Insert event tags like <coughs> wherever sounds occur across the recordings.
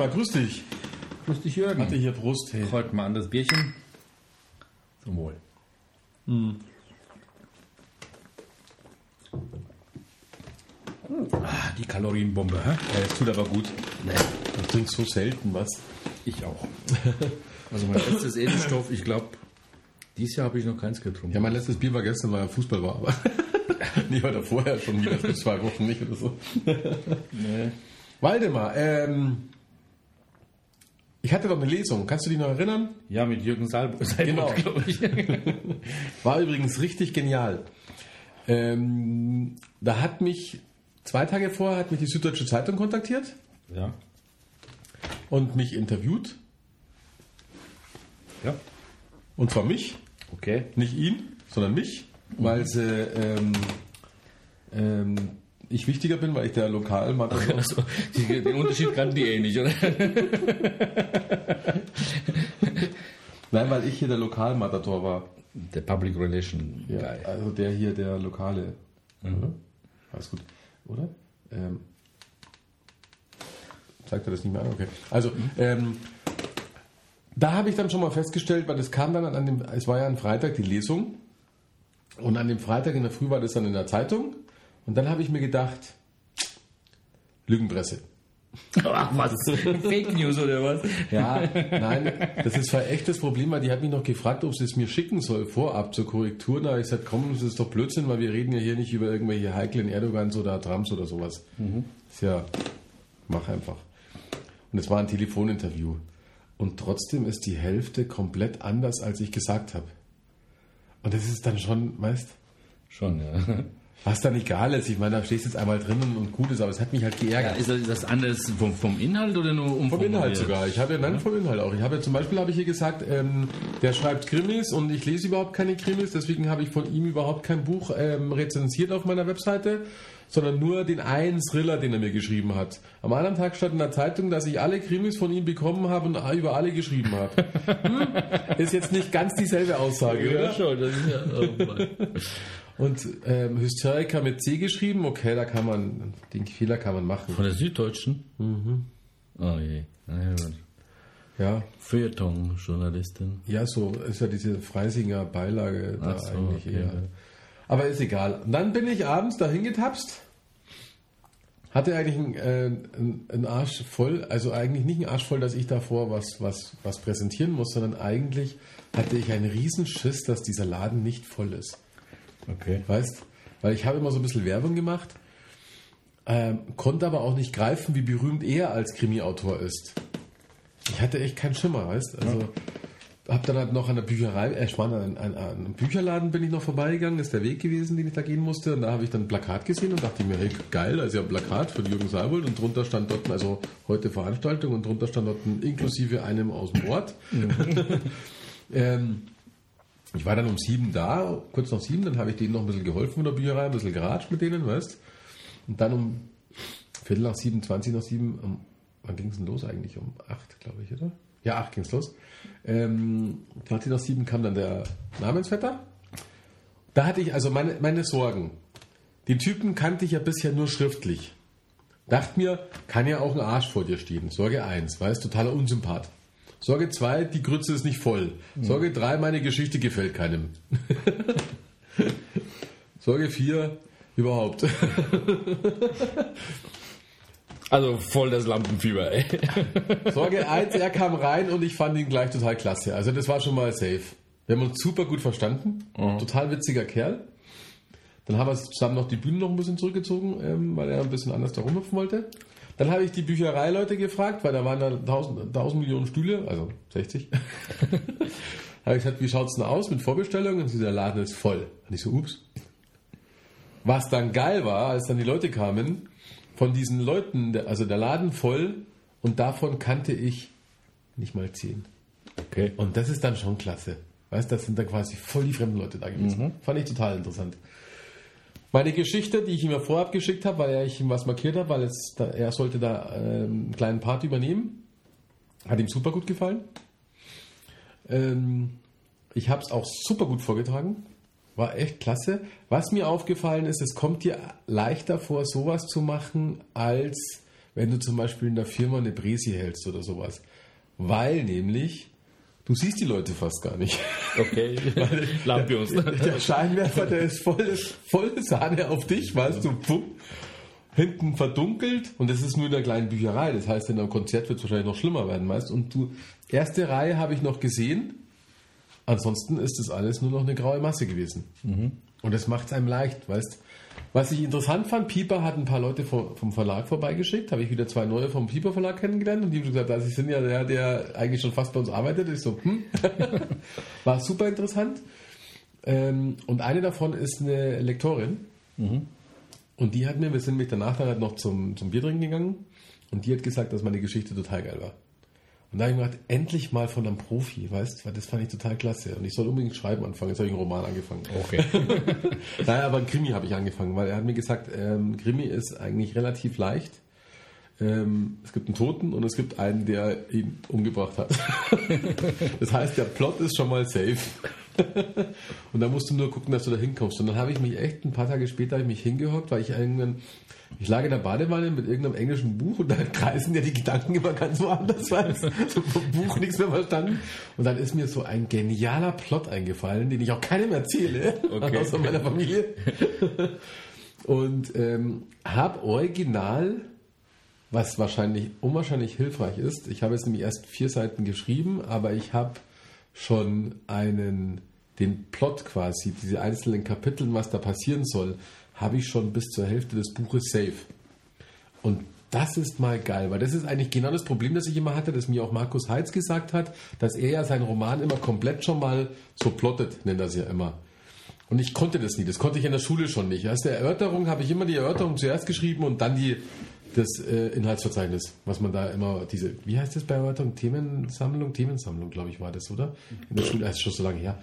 Waldemar, grüß dich. Grüß dich, Jürgen. Hatte hier Brust. Hey. Heute mal an das Bierchen. Zum Wohl. Ah, die Kalorienbombe, hä? Ja, das tut aber gut. Nee, Du trinkst so selten was. ich auch. <laughs> Also mein letztes Edelstoff, ich glaube, dieses Jahr habe ich noch keins getrunken. Ja, mein letztes Bier war gestern, weil Fußball war, aber <laughs> nie heute vorher schon wieder für zwei Wochen nicht oder so. Nee. Waldemar, ähm, ich hatte doch eine Lesung. Kannst du dich noch erinnern? Ja, mit Jürgen Salb Genau. glaube ich. <laughs> War übrigens richtig genial. Ähm, da hat mich zwei Tage vorher hat mich die Süddeutsche Zeitung kontaktiert ja. und mich interviewt. Ja. Und zwar mich, Okay. nicht ihn, sondern mich, weil sie, ähm, ähm, ich wichtiger bin, weil ich der Lokalmatador Also, die, den Unterschied kannten die eh nicht, oder? <laughs> Nein, weil ich hier der Lokalmatador war. Der Public Relation Ja, Guy. also der hier, der Lokale. Oder? Alles gut. Oder? Ähm, zeigt er das nicht mehr an? Okay. Also, ähm, da habe ich dann schon mal festgestellt, weil das kam dann an dem, es war ja ein Freitag die Lesung. Und an dem Freitag in der Früh war das dann in der Zeitung. Und dann habe ich mir gedacht, Lügenpresse. Ach was, <laughs> Fake News oder was? Ja, nein, das ist zwar echt das Problem, weil die hat mich noch gefragt, ob sie es mir schicken soll, vorab zur Korrektur. Da habe ich gesagt, komm, das ist doch Blödsinn, weil wir reden ja hier nicht über irgendwelche heiklen Erdogans oder Trumps oder sowas. Ist ja, mach einfach. Und es war ein Telefoninterview. Und trotzdem ist die Hälfte komplett anders, als ich gesagt habe. Und das ist dann schon, weißt Schon, ja. Was dann egal ist. Ich meine, da stehst du jetzt einmal drinnen und gut ist, aber es hat mich halt geärgert. Ist das, ist das anders vom, vom Inhalt oder nur um Vom Inhalt sogar. Ich habe ja, nein, vom Inhalt auch. Ich habe ja zum Beispiel habe ich hier gesagt, ähm, der schreibt Krimis und ich lese überhaupt keine Krimis, deswegen habe ich von ihm überhaupt kein Buch ähm, rezensiert auf meiner Webseite, sondern nur den einen Thriller, den er mir geschrieben hat. Am anderen Tag stand in der Zeitung, dass ich alle Krimis von ihm bekommen habe und über alle geschrieben habe. <laughs> Hm? Ist jetzt nicht ganz dieselbe Aussage, Ja, oder? schon. Das ist ja, oh Mann. Und ähm, Hysteriker mit C geschrieben, okay, da kann man, den Fehler kann man machen. Von der Süddeutschen? Mhm. Oh je. Ja. Ja, Feuilleton-Journalistin. Ja, so ist ja diese Freisinger Beilage da so, eigentlich okay. eher. Aber ist egal. Und dann bin ich abends dahin getapst, hatte eigentlich einen, äh, einen Arsch voll, also eigentlich nicht einen Arsch voll, dass ich davor was, was, was präsentieren muss, sondern eigentlich hatte ich einen Riesenschiss, dass dieser Laden nicht voll ist. Okay. Weißt? Weil ich habe immer so ein bisschen Werbung gemacht, ähm, konnte aber auch nicht greifen, wie berühmt er als Krimi-Autor ist. Ich hatte echt keinen Schimmer, weißt? Also hab dann halt noch an der Bücherei, äh, Schmarrn, an, an, an einem Bücherladen bin ich noch vorbeigegangen, ist der Weg gewesen, den ich da gehen musste. Und da habe ich dann ein Plakat gesehen und dachte mir, hey, geil, da ist ja ein Plakat von Jürgen Seibold und drunter stand dort, also heute Veranstaltung und drunter stand dort inklusive einem aus dem Ort. <laughs> ähm, ich war dann um sieben da, kurz nach sieben, dann habe ich denen noch ein bisschen geholfen von der Bücherei, ein bisschen geratscht mit denen, weißt Und dann um Viertel nach sieben, zwanzig nach sieben, um, wann ging es denn los eigentlich? Um acht, glaube ich, oder? Ja, acht ging es los. Ähm, 20 nach sieben kam dann der Namensvetter. Da hatte ich also meine, meine Sorgen. Den Typen kannte ich ja bisher nur schriftlich. Dachte mir, kann ja auch ein Arsch vor dir stehen. Sorge eins, weißt totaler Unsympath. Sorge zwei, die Grütze ist nicht voll. Sorge drei, meine Geschichte gefällt keinem. <laughs> Sorge vier, überhaupt. <laughs> Also voll das Lampenfieber, ey. <laughs> Sorge 1, er kam rein und ich fand ihn gleich total klasse. Also das war schon mal safe. Wir haben uns super gut verstanden. Total witziger Kerl. Dann haben wir zusammen noch die Bühne noch ein bisschen zurückgezogen, ähm, weil er ein bisschen anders da rumhüpfen wollte. Dann habe ich die Büchereileute gefragt, weil da waren da 1000, 1000 Millionen Stühle, also 60. <laughs> habe ich gesagt, wie schaut es denn aus mit Vorbestellungen? Und sie, der Laden ist voll. Und ich so, ups. Was dann geil war, als dann die Leute kamen, von diesen Leuten, also der Laden voll und davon kannte ich nicht mal zehn. Okay. Und das ist dann schon klasse. Weißt, das sind dann quasi voll die fremden Leute da gewesen. Fand ich total interessant. Meine Geschichte, die ich ihm ja vorab geschickt habe, weil ich ihm was markiert habe, weil da, er sollte da ähm, einen kleinen Part übernehmen, hat ihm super gut gefallen. Ähm, ich habe es auch super gut vorgetragen. War echt klasse. Was mir aufgefallen ist, es kommt dir leichter vor, sowas zu machen, als wenn du zum Beispiel in der Firma eine Bresi hältst oder sowas. Weil nämlich, du siehst die Leute fast gar nicht. Okay. <laughs> Lampions. Der Scheinwerfer, der ist voll, voll Sahne auf dich, weißt du, pumm, hinten verdunkelt und es ist nur in der kleinen Bücherei. Das heißt, in einem Konzert wird es wahrscheinlich noch schlimmer werden, meist. Und du, erste Reihe habe ich noch gesehen. Ansonsten ist das alles nur noch eine graue Masse gewesen. Und das macht es einem leicht, weißt Was ich interessant fand, Pieper hat ein paar Leute vom, Verlag vorbeigeschickt, habe ich wieder zwei neue vom Pieper Verlag kennengelernt und die haben gesagt, also sie sind ja der, der eigentlich schon fast bei uns arbeitet. Ich so, hm. <laughs> War super interessant. Ähm, und eine davon ist eine Lektorin. Und die hat mir, wir sind mit danach dann halt noch zum, zum Bier trinken gegangen und die hat gesagt, dass meine Geschichte total geil war. Und da habe ich mir gedacht, endlich mal von einem Profi, weißt du, weil das fand ich total klasse. Und ich soll unbedingt schreiben anfangen. Jetzt habe ich einen Roman angefangen. Okay. <laughs> Naja, aber ein Krimi habe ich angefangen, weil er hat mir gesagt, ähm, Krimi ist eigentlich relativ leicht. Ähm, es gibt einen Toten und es gibt einen, der ihn umgebracht hat. <laughs> das heißt, der Plot ist schon mal safe. <laughs> und da musst du nur gucken, dass du da hinkommst. Und dann habe ich mich echt ein paar Tage später habe ich mich hingehockt, weil ich irgendwann, ich lag in der Badewanne mit irgendeinem englischen Buch und da <laughs> kreisen ja die Gedanken immer ganz woanders, weil so vom Buch nichts mehr verstanden. Und dann ist mir so ein genialer Plot eingefallen, den ich auch keinem erzähle, <laughs> Okay. außer meiner Familie. Und ähm, habe original, was wahrscheinlich unwahrscheinlich hilfreich ist, ich habe jetzt nämlich erst vier Seiten geschrieben, aber ich habe schon einen, den Plot quasi, diese einzelnen Kapiteln, was da passieren soll, habe ich schon bis zur Hälfte des Buches safe. Und das ist mal geil, weil das ist eigentlich genau das Problem, das ich immer hatte, das mir auch Markus Heitz gesagt hat, dass er ja seinen Roman immer komplett schon mal so plottet, nennt er es ja immer. Und ich konnte das nie, das konnte ich in der Schule schon nicht. Aus der Erörterung habe ich immer die Erörterung zuerst geschrieben und dann die, das äh, Inhaltsverzeichnis, was man da immer, diese, wie heißt das bei Erörterung? Themensammlung? Themensammlung, glaube ich, war das, oder? In der Schule, das ist schon so lange her.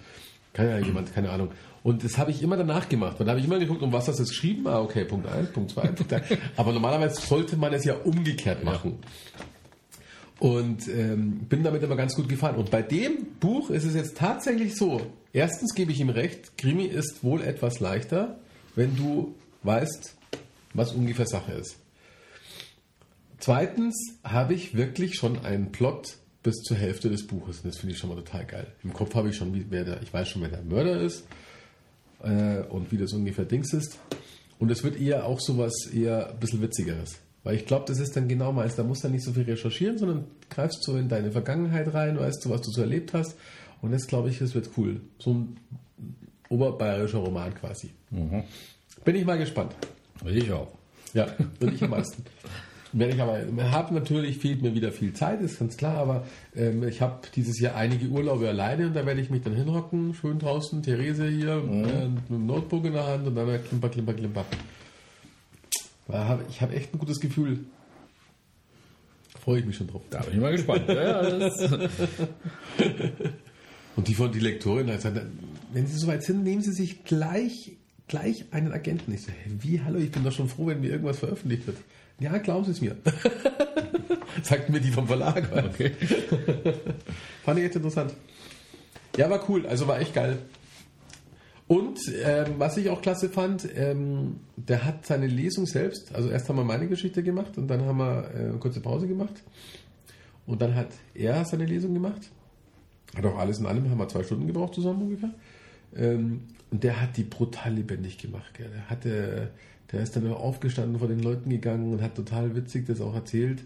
Ja jemand, keine Ahnung. Und das habe ich immer danach gemacht. Und da habe ich immer geguckt, um was du jetzt geschrieben? Ah, okay, Punkt 1, Punkt 2, Punkt 3. Aber normalerweise sollte man es ja umgekehrt machen. Und ähm, bin damit immer ganz gut gefahren. Und bei dem Buch ist es jetzt tatsächlich so. Erstens gebe ich ihm recht, Krimi ist wohl etwas leichter, wenn du weißt, was ungefähr Sache ist. Zweitens habe ich wirklich schon einen Plot bis zur Hälfte des Buches. Und das finde ich schon mal total geil. Im Kopf habe ich schon, wer der, ich weiß schon, wer der Mörder ist äh, und wie das ungefähr Dings ist. Und es wird eher auch sowas eher ein bisschen witzigeres. Weil ich glaube, das ist dann genau meins. Da musst du dann nicht so viel recherchieren, sondern greifst so in deine Vergangenheit rein, weißt du, was du so erlebt hast. Und das glaube ich, das wird cool. So ein oberbayerischer Roman quasi. Bin ich mal gespannt. Ich auch. Ja, würde ich am meisten. <laughs> Werde ich aber, habe natürlich, fehlt mir wieder viel Zeit, ist ganz klar, aber ähm, ich habe dieses Jahr einige Urlaube alleine und da werde ich mich dann hinhocken, schön draußen, Therese hier, äh, mit dem Notebook in der Hand und dann klimper, klimper, klimper. Ich habe echt ein gutes Gefühl. Freue ich mich schon drauf. Da bin ich mal gespannt. Ja, <laughs> Und die von die Lektorin hat gesagt, wenn Sie soweit sind, nehmen Sie sich gleich, gleich einen Agenten. Ich so, wie, hallo, ich bin doch schon froh, wenn mir irgendwas veröffentlicht wird. Ja, glauben Sie es mir. <laughs> Sagt mir die vom Verlag. okay. <laughs> Fand ich echt interessant. Ja, war cool, also war echt geil. Und ähm, was ich auch klasse fand, ähm, der hat seine Lesung selbst, also erst haben wir meine Geschichte gemacht und dann haben wir äh, eine kurze Pause gemacht. Und dann hat er seine Lesung gemacht. Hat auch alles in allem, haben wir zwei Stunden gebraucht zusammen ungefähr. Ähm, und der hat die brutal lebendig gemacht. Gell. Der hatte Der ist dann auch aufgestanden, vor den Leuten gegangen und hat total witzig das auch erzählt.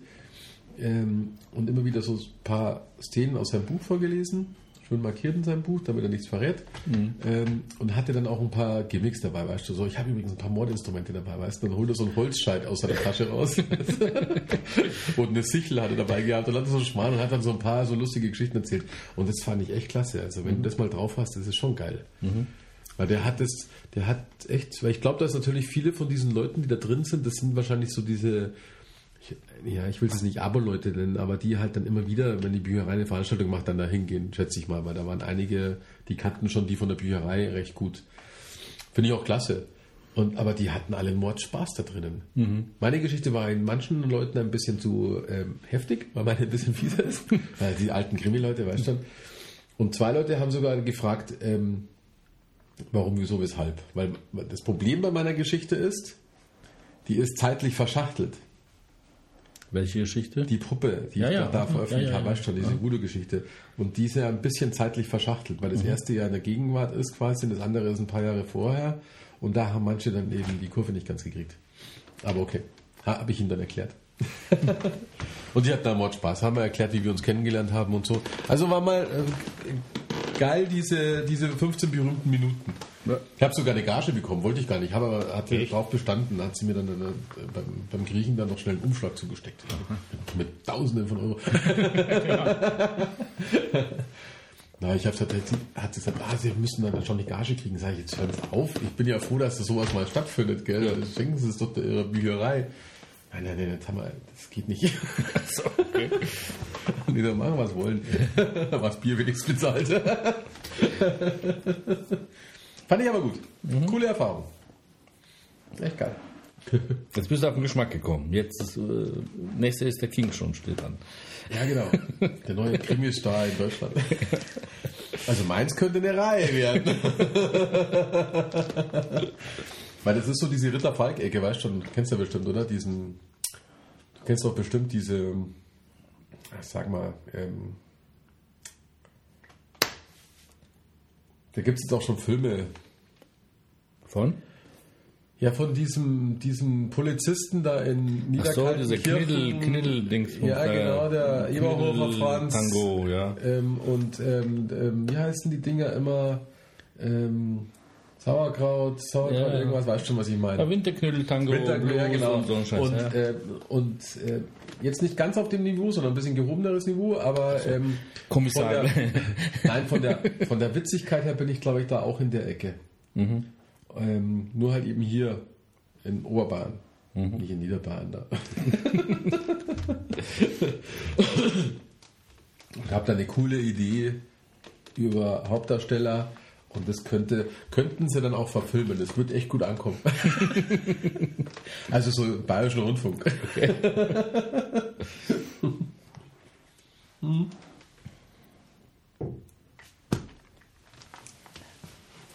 Ähm, und immer wieder so ein paar Szenen aus seinem Buch vorgelesen, schön markiert in seinem Buch, damit er nichts verrät. Ähm, und hatte dann auch ein paar Gimmicks dabei, weißt du, so, ich habe übrigens ein paar Mordinstrumente dabei, weißt du, dann holt er so einen Holzscheit aus seiner Tasche raus <laughs> und eine Sichel hat er dabei gehabt und hat so einen Schmarrn und hat dann so ein paar so lustige Geschichten erzählt. Und das fand ich echt klasse. Also wenn du das mal drauf hast, das ist schon geil. Weil der hat das, der hat echt, weil ich glaube, dass natürlich viele von diesen Leuten, die da drin sind, das sind wahrscheinlich so diese, ich, ja, ich will es nicht Abo-Leute nennen, aber die halt dann immer wieder, wenn die Bücherei eine Veranstaltung macht, dann da hingehen, schätze ich mal, weil da waren einige, die kannten schon die von der Bücherei recht gut. Finde ich auch klasse. Und, aber die hatten alle Mordspaß da drinnen. Meine Geschichte war in manchen Leuten ein bisschen zu ähm, heftig, weil meine ein bisschen fieser ist. <laughs> weil die alten Krimi-Leute, weißt du schon. Und zwei Leute haben sogar gefragt, ähm, warum, wieso, weshalb. Weil das Problem bei meiner Geschichte ist, die ist zeitlich verschachtelt. Welche Geschichte? Die Puppe, die Ja, ich ja. da, veröffentlicht Ja, habe, weißt schon, diese Voodoo-Geschichte. Und die ist ja ein bisschen zeitlich verschachtelt, weil das erste Jahr in der Gegenwart ist quasi, und das andere ist ein paar Jahre vorher. Und da haben manche dann eben die Kurve nicht ganz gekriegt. Aber okay, habe ich ihnen dann erklärt. <laughs> und die hatten da Mordspaß, haben wir erklärt, wie wir uns kennengelernt haben und so. Also war mal äh, geil, diese, diese 15 berühmten Minuten. Ich habe sogar eine Gage bekommen, wollte ich gar nicht, habe aber hatte Echt? drauf bestanden, hat sie mir dann äh, beim, beim Griechen dann noch schnell einen Umschlag zugesteckt. Mit, mit Tausenden von Euro. <laughs> Na, ich habe tatsächlich, hat sie gesagt, ah, sie müssen dann schon die Gage kriegen. Sag ich, jetzt hören Sie auf. Ich bin ja froh, dass das sowas mal stattfindet, gell? Ja. Schenken Sie es doch der Ihrer Bücherei. Nein, nein, nein, das, haben wir, das geht nicht. <laughs> So, okay. die sollen machen, was wollen. <laughs> was Bier wenigstens bezahlt. <laughs> Fand ich aber gut. Coole Erfahrung. Echt geil. Jetzt bist du auf den Geschmack gekommen. Jetzt ist, äh, nächste ist der King schon, steht an. Ja, genau. Der neue Krimi-Star in Deutschland. Also meins könnte eine Reihe werden. Weil das ist so diese Ritter-Falk-Ecke, weißt du schon, kennst du ja bestimmt, oder? Diesen, du kennst doch bestimmt diese, sag mal, ähm, da gibt es jetzt auch schon Filme. Von? Ja, von diesem, diesem Polizisten da in Ach so, dieser Niederkaltenkirchen. Kniddel, Kniddel-Dings. Ja, genau, der Eberhofer Franz. Tango, ja. Ähm, und ähm, ähm, wie heißen die Dinger immer? Ähm, Sauerkraut, Sauerkraut, Ja, ja. irgendwas, weißt schon, was ich Ja, meine. Winterknödel-Tango, Winter, ja, Blues genau. und so ein Scheiß. und ja. äh, und äh, jetzt nicht ganz auf dem Niveau, sondern ein bisschen gehobeneres Niveau, aber ähm, Kommissar. Von der, <laughs> nein, von der, von der Witzigkeit her bin ich, glaube ich, da auch in der Ecke. Mhm. Ähm, nur halt eben hier in Oberbayern, Mhm. nicht in Niederbayern da. <laughs> Ich habe da eine coole Idee über Hauptdarsteller und das könnte, könnten sie dann auch verfilmen. Das wird echt gut ankommen. <laughs> also so Bayerischen Rundfunk. Hm. <laughs>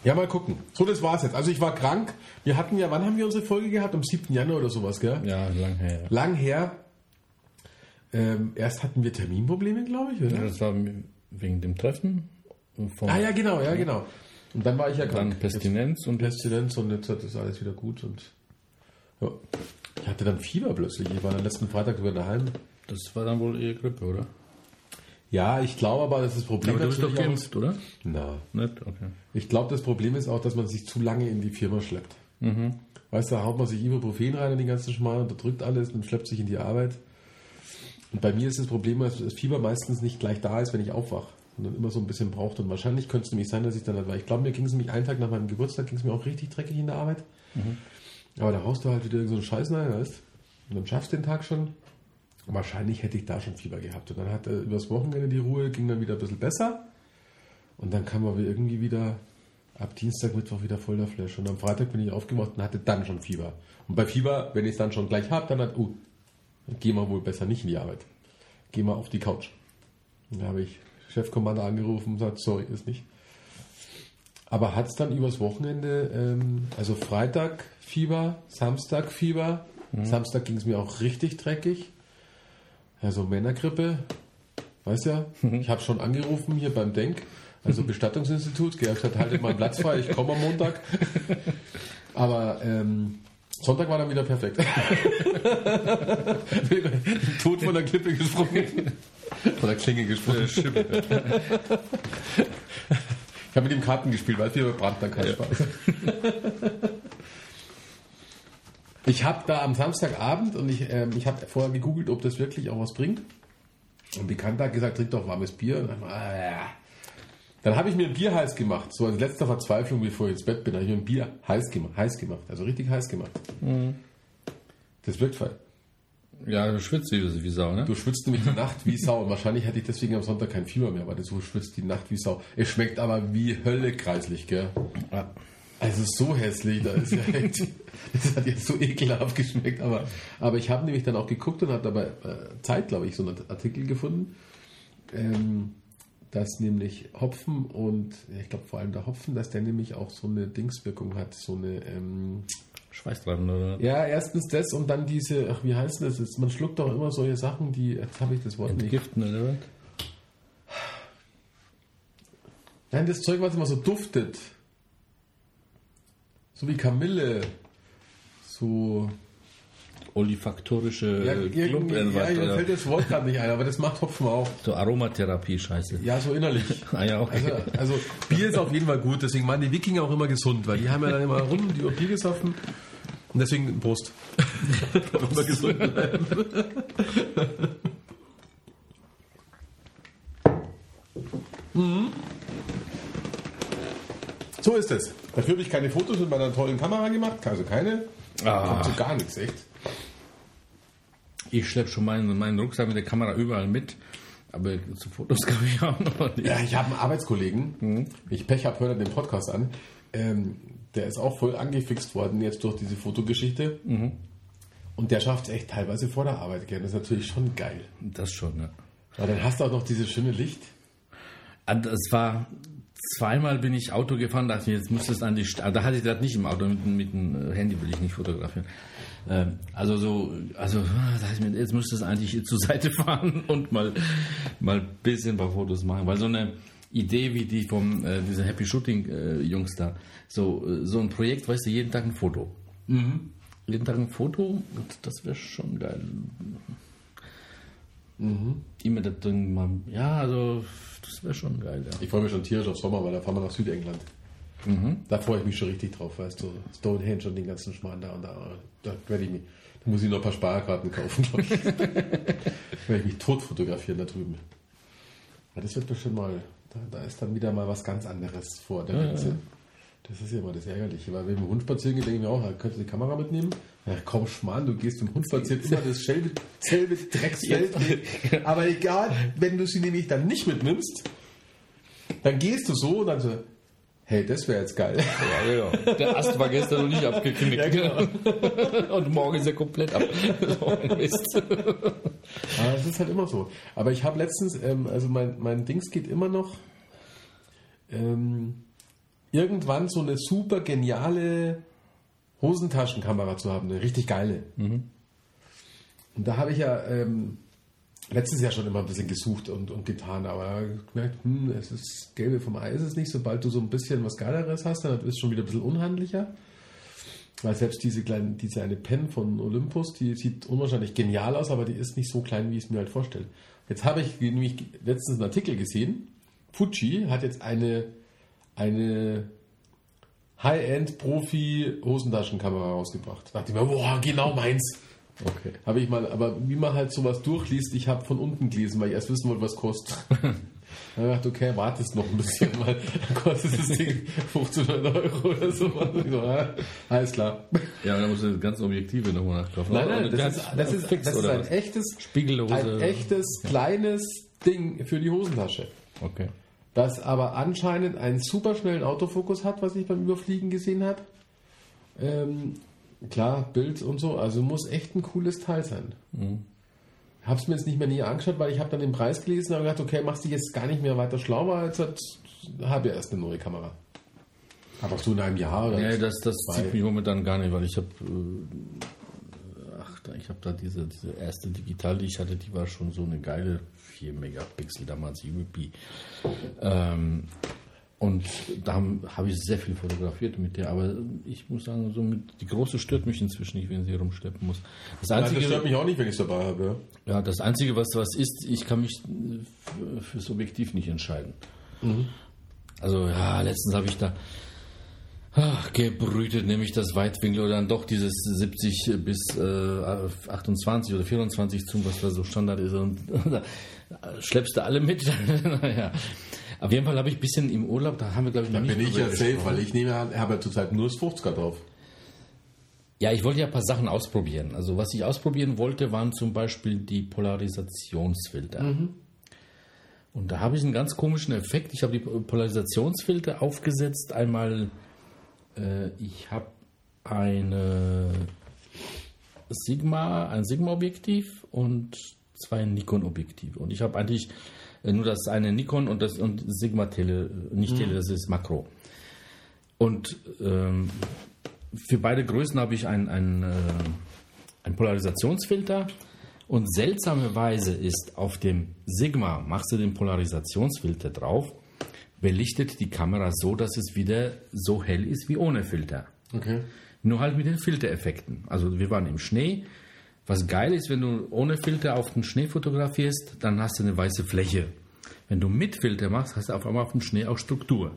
Ja, mal gucken. So, das war's jetzt. Also ich war krank. Wir hatten ja, wann haben wir unsere Folge gehabt? Am 7. Januar oder sowas, gell? ja, lang her. Lang her. Ähm, erst hatten wir Terminprobleme, glaube ich, Ja. oder? Das war wegen dem Treffen. Ah ja, genau, ja, genau. Und dann war ich ja Dann krank. Pestinenz und Jetzt Pestilenz und jetzt hat das alles wieder gut und ja. Ich hatte dann Fieber plötzlich. Ich war am letzten Freitag wieder daheim. das war dann wohl eher Grippe, oder? Ja, ich glaube aber, dass das Problem Aber du bist doch geimpft, oder? Na, Nicht? Okay. ich glaube, das Problem ist auch, dass man sich zu lange in die Firma schleppt. Weißt du, da haut man sich Ibuprofen rein in den ganzen Schmal, unterdrückt alles und schleppt sich in die Arbeit. Und bei mir ist das Problem, dass das Fieber meistens nicht gleich da ist, wenn ich aufwache. Und dann immer so ein bisschen braucht. Und wahrscheinlich könnte es nämlich sein, dass ich dann, weil ich glaube, mir ging es nämlich einen Tag nach meinem Geburtstag, ging es mir auch richtig dreckig in der Arbeit. Aber da haust du halt wieder irgend so einen Scheiß rein, weißt Und dann schaffst du den Tag schon. Und wahrscheinlich hätte ich da schon Fieber gehabt. Und dann hat äh, übers Wochenende die Ruhe, ging dann wieder ein bisschen besser. Und dann kam aber irgendwie wieder ab Dienstag, Mittwoch wieder voll der Flash. Und am Freitag bin ich aufgewacht und hatte dann schon Fieber. Und bei Fieber, wenn ich es dann schon gleich habe, dann hat, uh, dann geh mal wohl besser nicht in die Arbeit. Geh mal auf die Couch. Und da habe ich Chefkommando angerufen und gesagt, sorry, ist nicht. Aber hat es dann übers Wochenende, ähm, also Freitag Fieber, Samstag Fieber. Samstag ging es mir auch richtig dreckig. Ja, so Männergrippe. Weißt ja, ich habe schon angerufen hier beim Denk, also <laughs> Bestattungsinstitut. Hab gesagt, haltet mal Platz frei, ich komme am Montag. <laughs> Aber ähm, Sonntag war dann wieder perfekt. <laughs> Tod von der Klippe gesprungen. Von der Klinge gesprungen. ich habe mit ihm Karten gespielt, weil wir brannt dann keinen Spaß. Ich habe da am Samstagabend und ich, ähm, ich habe vorher gegoogelt, ob das wirklich auch was bringt. Und Bekannter hat gesagt, trink doch warmes Bier. Und dann, äh, dann habe ich mir ein Bier heiß gemacht. So als letzter Verzweiflung, bevor ich ins Bett bin, habe ich mir ein Bier heiß gemacht. Heiß gemacht. Also richtig heiß gemacht. Das wirkt voll. Ja, du schwitzt wie, wie Sau, ne? Du schwitzt nämlich die Nacht wie Sau. Und wahrscheinlich hätte ich deswegen am Sonntag kein Fieber mehr, weil du so schwitzt die Nacht wie Sau. Es schmeckt aber wie Hölle kreislich, gell? Ja. Also so hässlich, da ist ja <laughs> echt, das hat jetzt so ekelhaft geschmeckt, aber, aber ich habe nämlich dann auch geguckt und habe dabei äh, Zeit, glaube ich, so einen Artikel gefunden, ähm, dass nämlich Hopfen und, ich glaube vor allem der Hopfen, dass der nämlich auch so eine Dingswirkung hat, so eine, ähm, Schweißtreibend, oder? ja, erstens das und dann diese, ach, wie heißt das jetzt? Man schluckt doch immer solche Sachen, die, jetzt habe ich das Wort nicht. Entgiften, oder? Nein, das Zeug, was immer so duftet. So wie Kamille. So. Olifaktorische Ja, äh, irgendwie, Klump, ja, mir fällt das Wort gerade nicht ein, aber das macht Hopfen auch. So Aromatherapie-Scheiße. Ja, so innerlich. <laughs> Ah ja, okay. Also, also Bier ist auf jeden Fall gut, deswegen waren die Wikinger auch immer gesund, weil die haben ja dann immer rum die Bier gesoffen. Und deswegen Prost. <laughs> immer gesund bleiben. Mhm. So ist es. Dafür habe ich keine Fotos mit meiner tollen Kamera gemacht, also keine. Ah. Kommt so gar nichts, echt. Ich schleppe schon meinen, meinen Rucksack mit der Kamera überall mit. Aber zu Fotos <laughs> kann ich auch noch nicht. Ja, ich habe einen Arbeitskollegen, ich Pech habe, hört den Podcast an, ähm, der ist auch voll angefixt worden jetzt durch diese Fotogeschichte. Und der schafft es echt teilweise vor der Arbeit gern. Das ist natürlich schon geil. Das schon, ja. Aber dann hast du auch noch dieses schöne Licht. Es war zweimal bin ich Auto gefahren, dachte ich, jetzt müsste es an die St da hatte ich das nicht im Auto, mit, mit dem Handy will ich nicht fotografieren. Ähm, also so, also ah, jetzt müsste es eigentlich <laughs> zur Seite fahren und mal mal ein bisschen ein paar Fotos machen, weil so eine Idee wie die vom äh, diese Happy Shooting äh, Jungs da, so äh, so ein Projekt, weißt du, jeden Tag ein Foto. Jeden Tag ein Foto, das wäre schon geil. Immer das Ding ja, also das wäre schon geil, ja. Ich freue mich schon tierisch auf Sommer, weil da fahren wir nach Südengland. Da freue ich mich schon richtig drauf, weißt du. Stonehenge und den ganzen Schmarrn da und da. Da werde ich mich. Da muss ich noch ein paar Sparkarten kaufen, da <laughs> werde ich mich tot fotografieren da drüben. Ja, das wird bestimmt mal. Da, da ist dann wieder mal was ganz anderes vor der Hitze. Das ist ja immer das Ärgerliche, weil wenn wir mit dem Hund spazieren gehen, denke ich mir auch, ja, könntest du die Kamera mitnehmen? Ja, komm, Schmarrn, du gehst mit dem Hund spazieren, immer das selbe, selbe Drecksfeld. Aber egal, wenn du sie nämlich dann nicht mitnimmst, dann gehst du so und dann so, hey, das wäre jetzt geil. Ja, ja. Der Ast war gestern noch nicht abgeknickt. Ja, genau. <laughs> Und morgen ist er komplett ab. So ein Mist. Aber das ist halt immer so. Aber ich habe letztens, ähm, also mein, mein Dings geht immer noch, ähm, irgendwann so eine super geniale Hosentaschenkamera zu haben, eine richtig geile. Und da habe ich ja ähm, letztes Jahr schon immer ein bisschen gesucht und, und getan, aber gemerkt, hm, es ist Gelbe vom Eis ist nicht, sobald du so ein bisschen was Geileres hast, dann ist es schon wieder ein bisschen unhandlicher. Weil selbst diese kleine, diese eine Pen von Olympus, die sieht unwahrscheinlich genial aus, aber die ist nicht so klein, wie ich es mir halt vorstelle. Jetzt habe ich nämlich letztens einen Artikel gesehen. Fuji hat jetzt eine, eine High-End-Profi-Hosentaschenkamera rausgebracht. Da dachte ich mir, boah, genau meins. Okay. Habe ich mal, aber wie man halt sowas durchliest, ich habe von unten gelesen, weil ich erst wissen wollte, was kostet. <laughs> Dann habe ich gedacht, okay, wartest noch ein bisschen, weil dann kostet das Ding <laughs> 1500 Euro oder so. So, ah, alles klar. Ja, da musst du das ganze Objektive nochmal nachkaufen. Nein, nein, das ganz ist, das ist, fix, das ist ein was? echtes, ein echtes, kleines Ding für die Hosentasche. Okay. Das aber anscheinend einen superschnellen Autofokus hat, was ich beim Überfliegen gesehen habe. Ähm, klar, Bild und so, also muss echt ein cooles Teil sein. Habe es mir jetzt nicht mehr näher angeschaut, weil ich habe dann den Preis gelesen und gedacht, okay, machst dich jetzt gar nicht mehr weiter schlau, weil jetzt habe ja erst eine neue Kamera. Aber so in einem Jahr oder Nee, das, das zieht mich momentan gar nicht, weil ich habe, äh, ach, ich habe da diese, diese erste Digital, die ich hatte, die war schon so eine geile 4 Megapixel damals UVP. Ähm, Und da habe hab ich sehr viel fotografiert mit der, aber ich muss sagen, so mit, die große stört mich inzwischen nicht, wenn sie rumschleppen muss. Das Einzige, das stört mich auch nicht, wenn ich es dabei habe. Ja. ja, das Einzige, was was ist, ich kann mich für, fürs Objektiv nicht entscheiden. Also ja, letztens habe ich da ach, gebrütet, nämlich das Weitwinkel oder dann doch dieses 70 bis äh, 28 oder 24 zum, was da so Standard ist. Und <laughs> da schleppst du alle mit. <laughs> naja. Auf jeden Fall habe ich ein bisschen im Urlaub, da haben wir glaube ich noch Dann nicht bin ich ja safe, weil ich nehme, habe ja zurzeit nur das 50er drauf. Ja, ich wollte ja ein paar Sachen ausprobieren. Also was ich ausprobieren wollte, waren zum Beispiel die Polarisationsfilter. Und da habe ich einen ganz komischen Effekt. Ich habe die Polarisationsfilter aufgesetzt. Einmal, äh, ich habe eine Sigma, ein Sigma-Objektiv und zwei Nikon-Objektive. Und ich habe eigentlich nur das eine Nikon und das und Sigma Tele, nicht Tele, das ist Makro. Und ähm, für beide Größen habe ich ein, ein, äh, ein Polarisationsfilter und seltsamerweise ist auf dem Sigma, machst du den Polarisationsfilter drauf, belichtet die Kamera so, dass es wieder so hell ist wie ohne Filter. Okay. Nur halt mit den Filtereffekten. Also wir waren im Schnee. Was geil ist, wenn du ohne Filter auf den Schnee fotografierst, dann hast du eine weiße Fläche. Wenn du mit Filter machst, hast du auf einmal auf dem Schnee auch Struktur.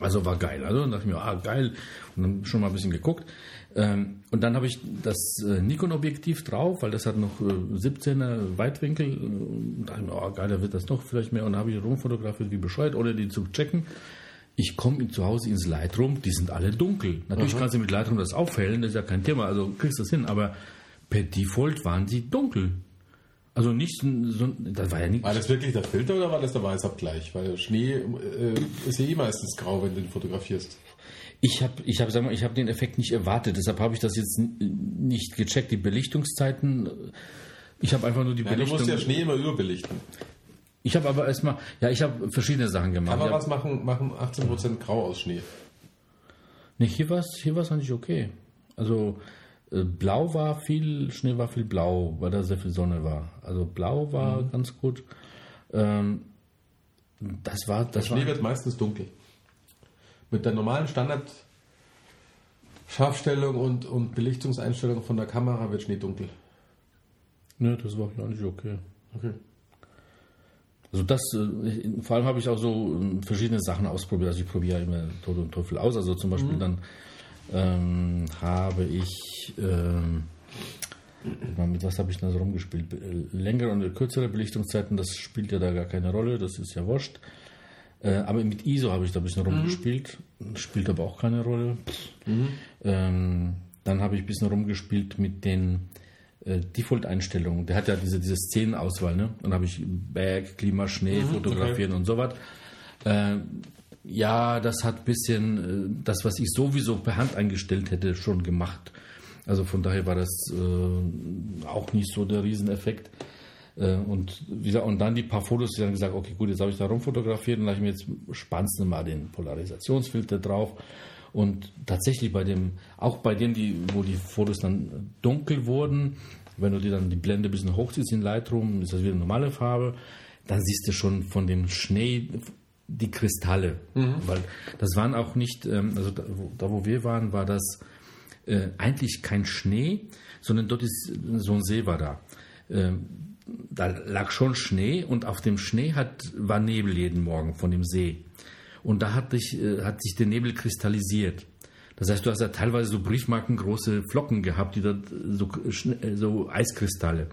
Also war geil. Also dann dachte ich mir, ah geil. Und dann schon mal ein bisschen geguckt. Ähm, und dann habe ich das äh, Nikon-Objektiv drauf, weil das hat noch äh, 17er Weitwinkel. äh, Und dachte mir, oh geil, da wird das noch vielleicht mehr. Und dann habe ich rumfotografiert wie bescheuert, ohne die zu checken. Ich komme zu Hause ins Lightroom, die sind alle dunkel. Natürlich kannst du mit Lightroom das aufhellen, das ist ja kein Thema, also kriegst du das hin. Aber per Default waren sie dunkel. Also nicht so, das war ja nicht. War das wirklich der Filter oder war das der Weißabgleich? Weil Schnee äh, ist ja eh meistens grau, wenn du ihn fotografierst. Ich habe ich hab, sag mal, ich hab den Effekt nicht erwartet, deshalb habe ich das jetzt nicht gecheckt. Die Belichtungszeiten, ich habe einfach nur die Ja, du Belichtung. musst ja Schnee immer überbelichten. ich habe aber erstmal, ja, ich habe verschiedene Sachen gemacht. Aber was machen, machen 18% grau aus Schnee? Nee, hier war es hier war's eigentlich okay. Also blau war viel, Schnee war viel blau, weil da sehr viel Sonne war. Also blau war Mhm. ganz gut. Ähm, das war, das war. Schnee wird meistens dunkel. Mit der normalen Standard Scharfstellung und, und Belichtungseinstellung von der Kamera wird Schnee dunkel. Ne, das war eigentlich okay. Okay. Also das, äh, vor allem habe ich auch so äh, verschiedene Sachen ausprobiert. Also ich probiere immer Tod und Teufel aus. Also zum Beispiel dann ähm, habe ich, ähm, mit was habe ich da so rumgespielt? Äh, Längere und kürzere Belichtungszeiten, das spielt ja da gar keine Rolle, das ist ja wurscht. Äh, aber mit ISO habe ich da ein bisschen rumgespielt, spielt aber auch keine Rolle. Ähm, dann habe ich ein bisschen rumgespielt mit den äh, Default-Einstellungen. Der hat ja diese, diese Szenenauswahl, ne? Dann habe ich Berg, Klima, Schnee, fotografieren und so was. Äh, ja, das hat ein bisschen äh, das, was ich sowieso per Hand eingestellt hätte, schon gemacht. Also von daher war das äh, auch nicht so der Rieseneffekt. Äh, und, gesagt, und dann die paar Fotos, die dann gesagt, okay, gut, jetzt habe ich da rumfotografiert und habe ich mir jetzt spannst mal den Polarisationsfilter drauf. Und tatsächlich bei dem, auch bei denen, die, wo die Fotos dann dunkel wurden, wenn du dir dann die Blende ein bisschen hochziehst in Lightroom, ist das wieder normale Farbe, dann siehst du schon von dem Schnee die Kristalle. Weil das waren auch nicht, ähm, also da wo, da, wo wir waren, war das äh, eigentlich kein Schnee, sondern dort ist so ein See war da. Ähm, da lag schon Schnee und auf dem Schnee hat, war Nebel jeden Morgen von dem See. Und da hat, sich, äh, hat sich der Nebel kristallisiert. Das heißt, du hast ja teilweise so briefmarkengroße Flocken gehabt, die da so, Schne- äh, so Eiskristalle.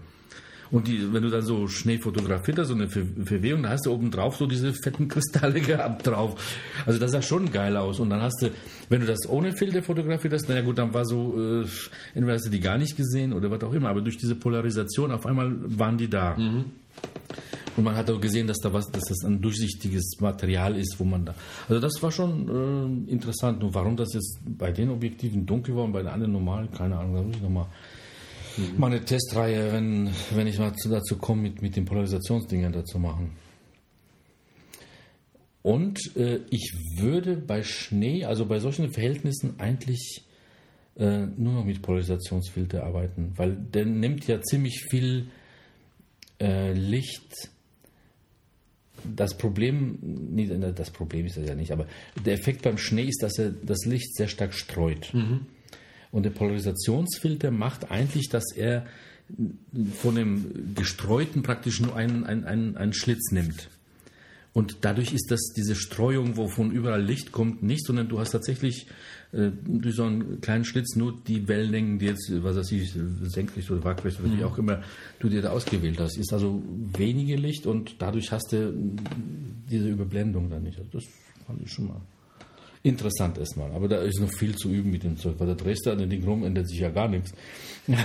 Und die, wenn du dann so Schnee fotografiert hast, so eine Ver- Verwehung, da hast du oben drauf so diese fetten Kristalle <laughs> gehabt drauf. Also das sah schon geil aus. Und dann hast du, wenn du das ohne Filter fotografiert hast, naja gut, dann war so, äh, entweder hast du die gar nicht gesehen oder was auch immer, aber durch diese Polarisation auf einmal waren die da. Und man hat auch gesehen, dass da was, dass das ein durchsichtiges Material ist, wo man da. Also das war schon äh, interessant. Nur warum das jetzt bei den Objektiven dunkel war und bei den anderen normal, keine Ahnung. Da muss ich nochmal mal eine Testreihe, wenn, wenn ich mal zu, dazu komme, mit, mit den Polarisationsdingern dazu machen. Und äh, ich würde bei Schnee, also bei solchen Verhältnissen eigentlich äh, nur noch mit Polarisationsfilter arbeiten, weil der nimmt ja ziemlich viel äh, Licht das Problem, nee, das Problem ist das ja nicht, aber der Effekt beim Schnee ist, dass er das Licht sehr stark streut. Und der Polarisationsfilter macht eigentlich, dass er von dem Gestreuten praktisch nur einen, einen, einen, einen Schlitz nimmt. Und dadurch ist das diese Streuung, wovon überall Licht kommt, nicht, sondern du hast tatsächlich äh, durch so einen kleinen Schlitz nur die Wellenlängen, die jetzt, was weiß ich, senkrecht oder waagrecht oder wie auch immer du dir da ausgewählt hast. Ist also wenige Licht und dadurch hast du diese Überblendung dann nicht. Also das fand ich schon mal interessant erstmal. Aber da ist noch viel zu üben mit dem Zeug, weil da drehst du an den Ding rum, ändert sich ja gar nichts.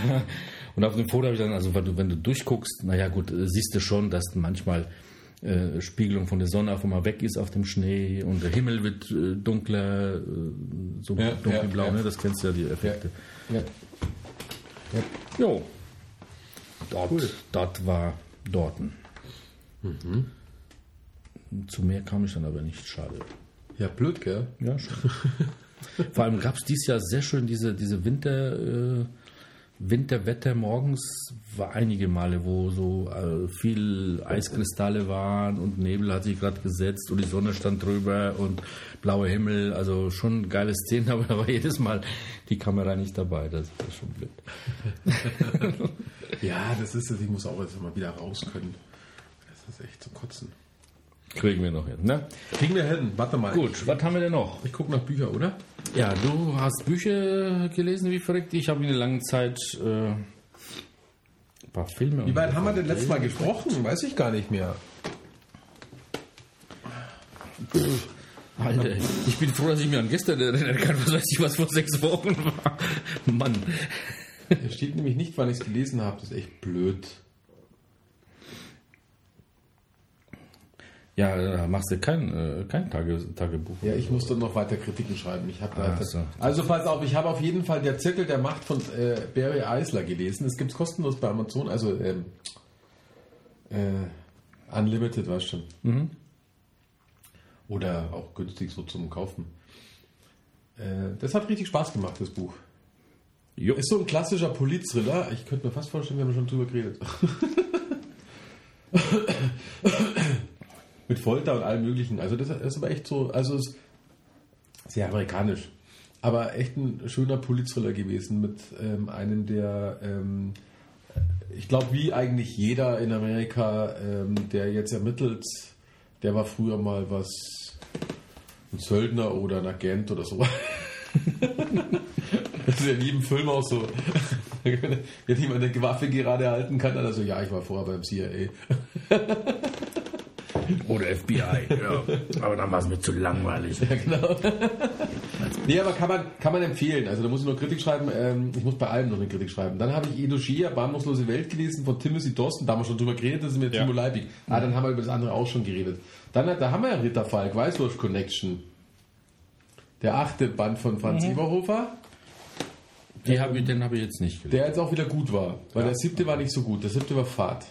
<laughs> und auf dem Foto habe ich dann, also wenn du, wenn du durchguckst, naja gut, äh, siehst du schon, dass manchmal äh, Spiegelung von der Sonne auf einmal weg ist auf dem Schnee und der Himmel wird äh, dunkler, äh, so Ja, dunkelblau, ja, ja. ne? das kennst du ja, die Effekte. Ja. Jo. Dort, dort war Dorten. Mhm. Zu mehr kam ich dann aber nicht, schade. Ja, blöd, gell? Ja, schon. <laughs> Vor allem gab es dieses Jahr sehr schön diese, diese Winter, äh, Winterwetter morgens, war einige Male, wo so äh, viel Eiskristalle waren und Nebel hat sich gerade gesetzt und die Sonne stand drüber und blauer Himmel, also schon geile Szenen, <laughs> aber da war jedes Mal die Kamera nicht dabei, das ist schon blöd. <laughs> Ja, das ist es. Ich muss auch jetzt mal wieder raus können. Das ist echt zum Kotzen. Kriegen wir noch hin, ne? Kriegen wir hin. Warte mal. Gut, was haben wir denn noch? Ich gucke nach Bücher, oder? Ja, du hast Bücher gelesen, wie verrückt. Ich habe in der langen Zeit äh, ein paar Filme. Wie weit haben wir denn letztes Mal gesprochen? Weiß ich gar nicht mehr. Alter, ich bin froh, dass ich mir an gestern erinnern kann. Was weiß ich, was vor sechs Wochen war. Mann. Hier steht nämlich nicht, wann ich es gelesen habe. Das ist echt blöd. Ja, da machst du kein, äh, kein Tage, Tagebuch. Ja, ich muss dann noch weiter Kritiken schreiben. Ich habe Ah, so. Also pass auf, ich habe auf jeden Fall der Zirkel der Macht von äh, Barry Eisler gelesen. Es gibt es kostenlos bei Amazon, also ähm, äh, Unlimited, weißt du schon. Mhm. Oder auch günstig so zum Kaufen. Äh, das hat richtig Spaß gemacht, das Buch. Jo. Ist so ein klassischer Polit-Thriller. Ich könnte mir fast vorstellen, wir haben schon drüber geredet. <laughs> Mit Folter und allem Möglichen. Also das ist aber echt so, also ist sehr amerikanisch. Aber echt ein schöner Polit-Thriller gewesen mit ähm, einem der, ähm, ich glaube, wie eigentlich jeder in Amerika, ähm, der jetzt ermittelt, der war früher mal was, ein Söldner oder ein Agent oder so. <laughs> Das ist ja in jedem Film auch so. <laughs> Wenn jemand eine Waffe gerade halten kann, dann also, ja, ich war vorher beim CIA. <laughs> Oder FBI, <laughs> ja. Aber dann war es mir zu langweilig. Ja, genau. nee, aber kann man, kann man empfehlen. Also da muss ich noch Kritik schreiben. Ähm, ich muss bei allem noch eine Kritik schreiben. Dann habe ich Edo Shia, Bahnhofslose Welt gelesen von Timothy Dawson. Da haben wir schon drüber geredet, das ist mir Ja. Timo Leipig. Ah, dann haben wir über das andere auch schon geredet. Dann, da haben wir ja Ritter Falk, Weißwurst Connection. Der achte Band von Franz Eberhofer, Die hab ich, den habe ich jetzt nicht gelesen. der jetzt auch wieder gut war. Weil der siebte war nicht so gut. Der siebte war Fahrt.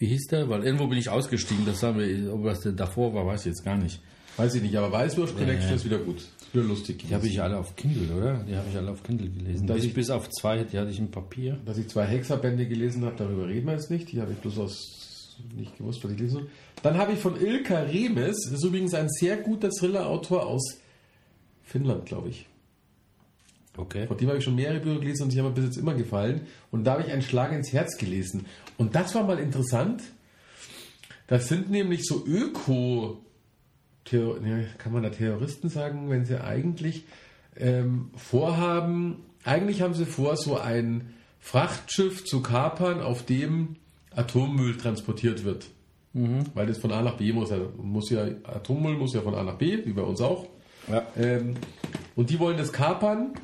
Wie hieß der? Weil irgendwo bin ich ausgestiegen. Das haben wir, ob das denn davor war, weiß ich jetzt gar nicht. Weiß ich nicht, aber Weißwurst Connection ja. ist wieder gut. Wieder lustig. Die habe ich alle auf Kindle, oder? Die habe ich alle auf Kindle gelesen. Dass bis, ich- bis auf zwei, die hatte ich im Papier. Dass ich zwei Hexerbände gelesen habe, darüber reden wir jetzt nicht. Die habe ich bloß aus nicht gewusst, was ich gelesen habe. Dann habe ich von Ilka Remes, das ist übrigens ein sehr guter Thriller-Autor aus Finnland, glaube ich. Okay. Von dem habe ich schon mehrere Bücher gelesen und die haben mir bis jetzt immer gefallen. Und da habe ich einen Schlag ins Herz gelesen. Und das war mal interessant. Das sind nämlich so Öko, ne, kann man da Terroristen sagen, wenn sie eigentlich ähm, vorhaben, eigentlich haben sie vor, so ein Frachtschiff zu kapern, auf dem Atommüll transportiert wird. Weil das von A nach B muss. Also muss ja, Atommüll muss ja von A nach B, wie bei uns auch. Ja. Ähm, und die wollen das kapern,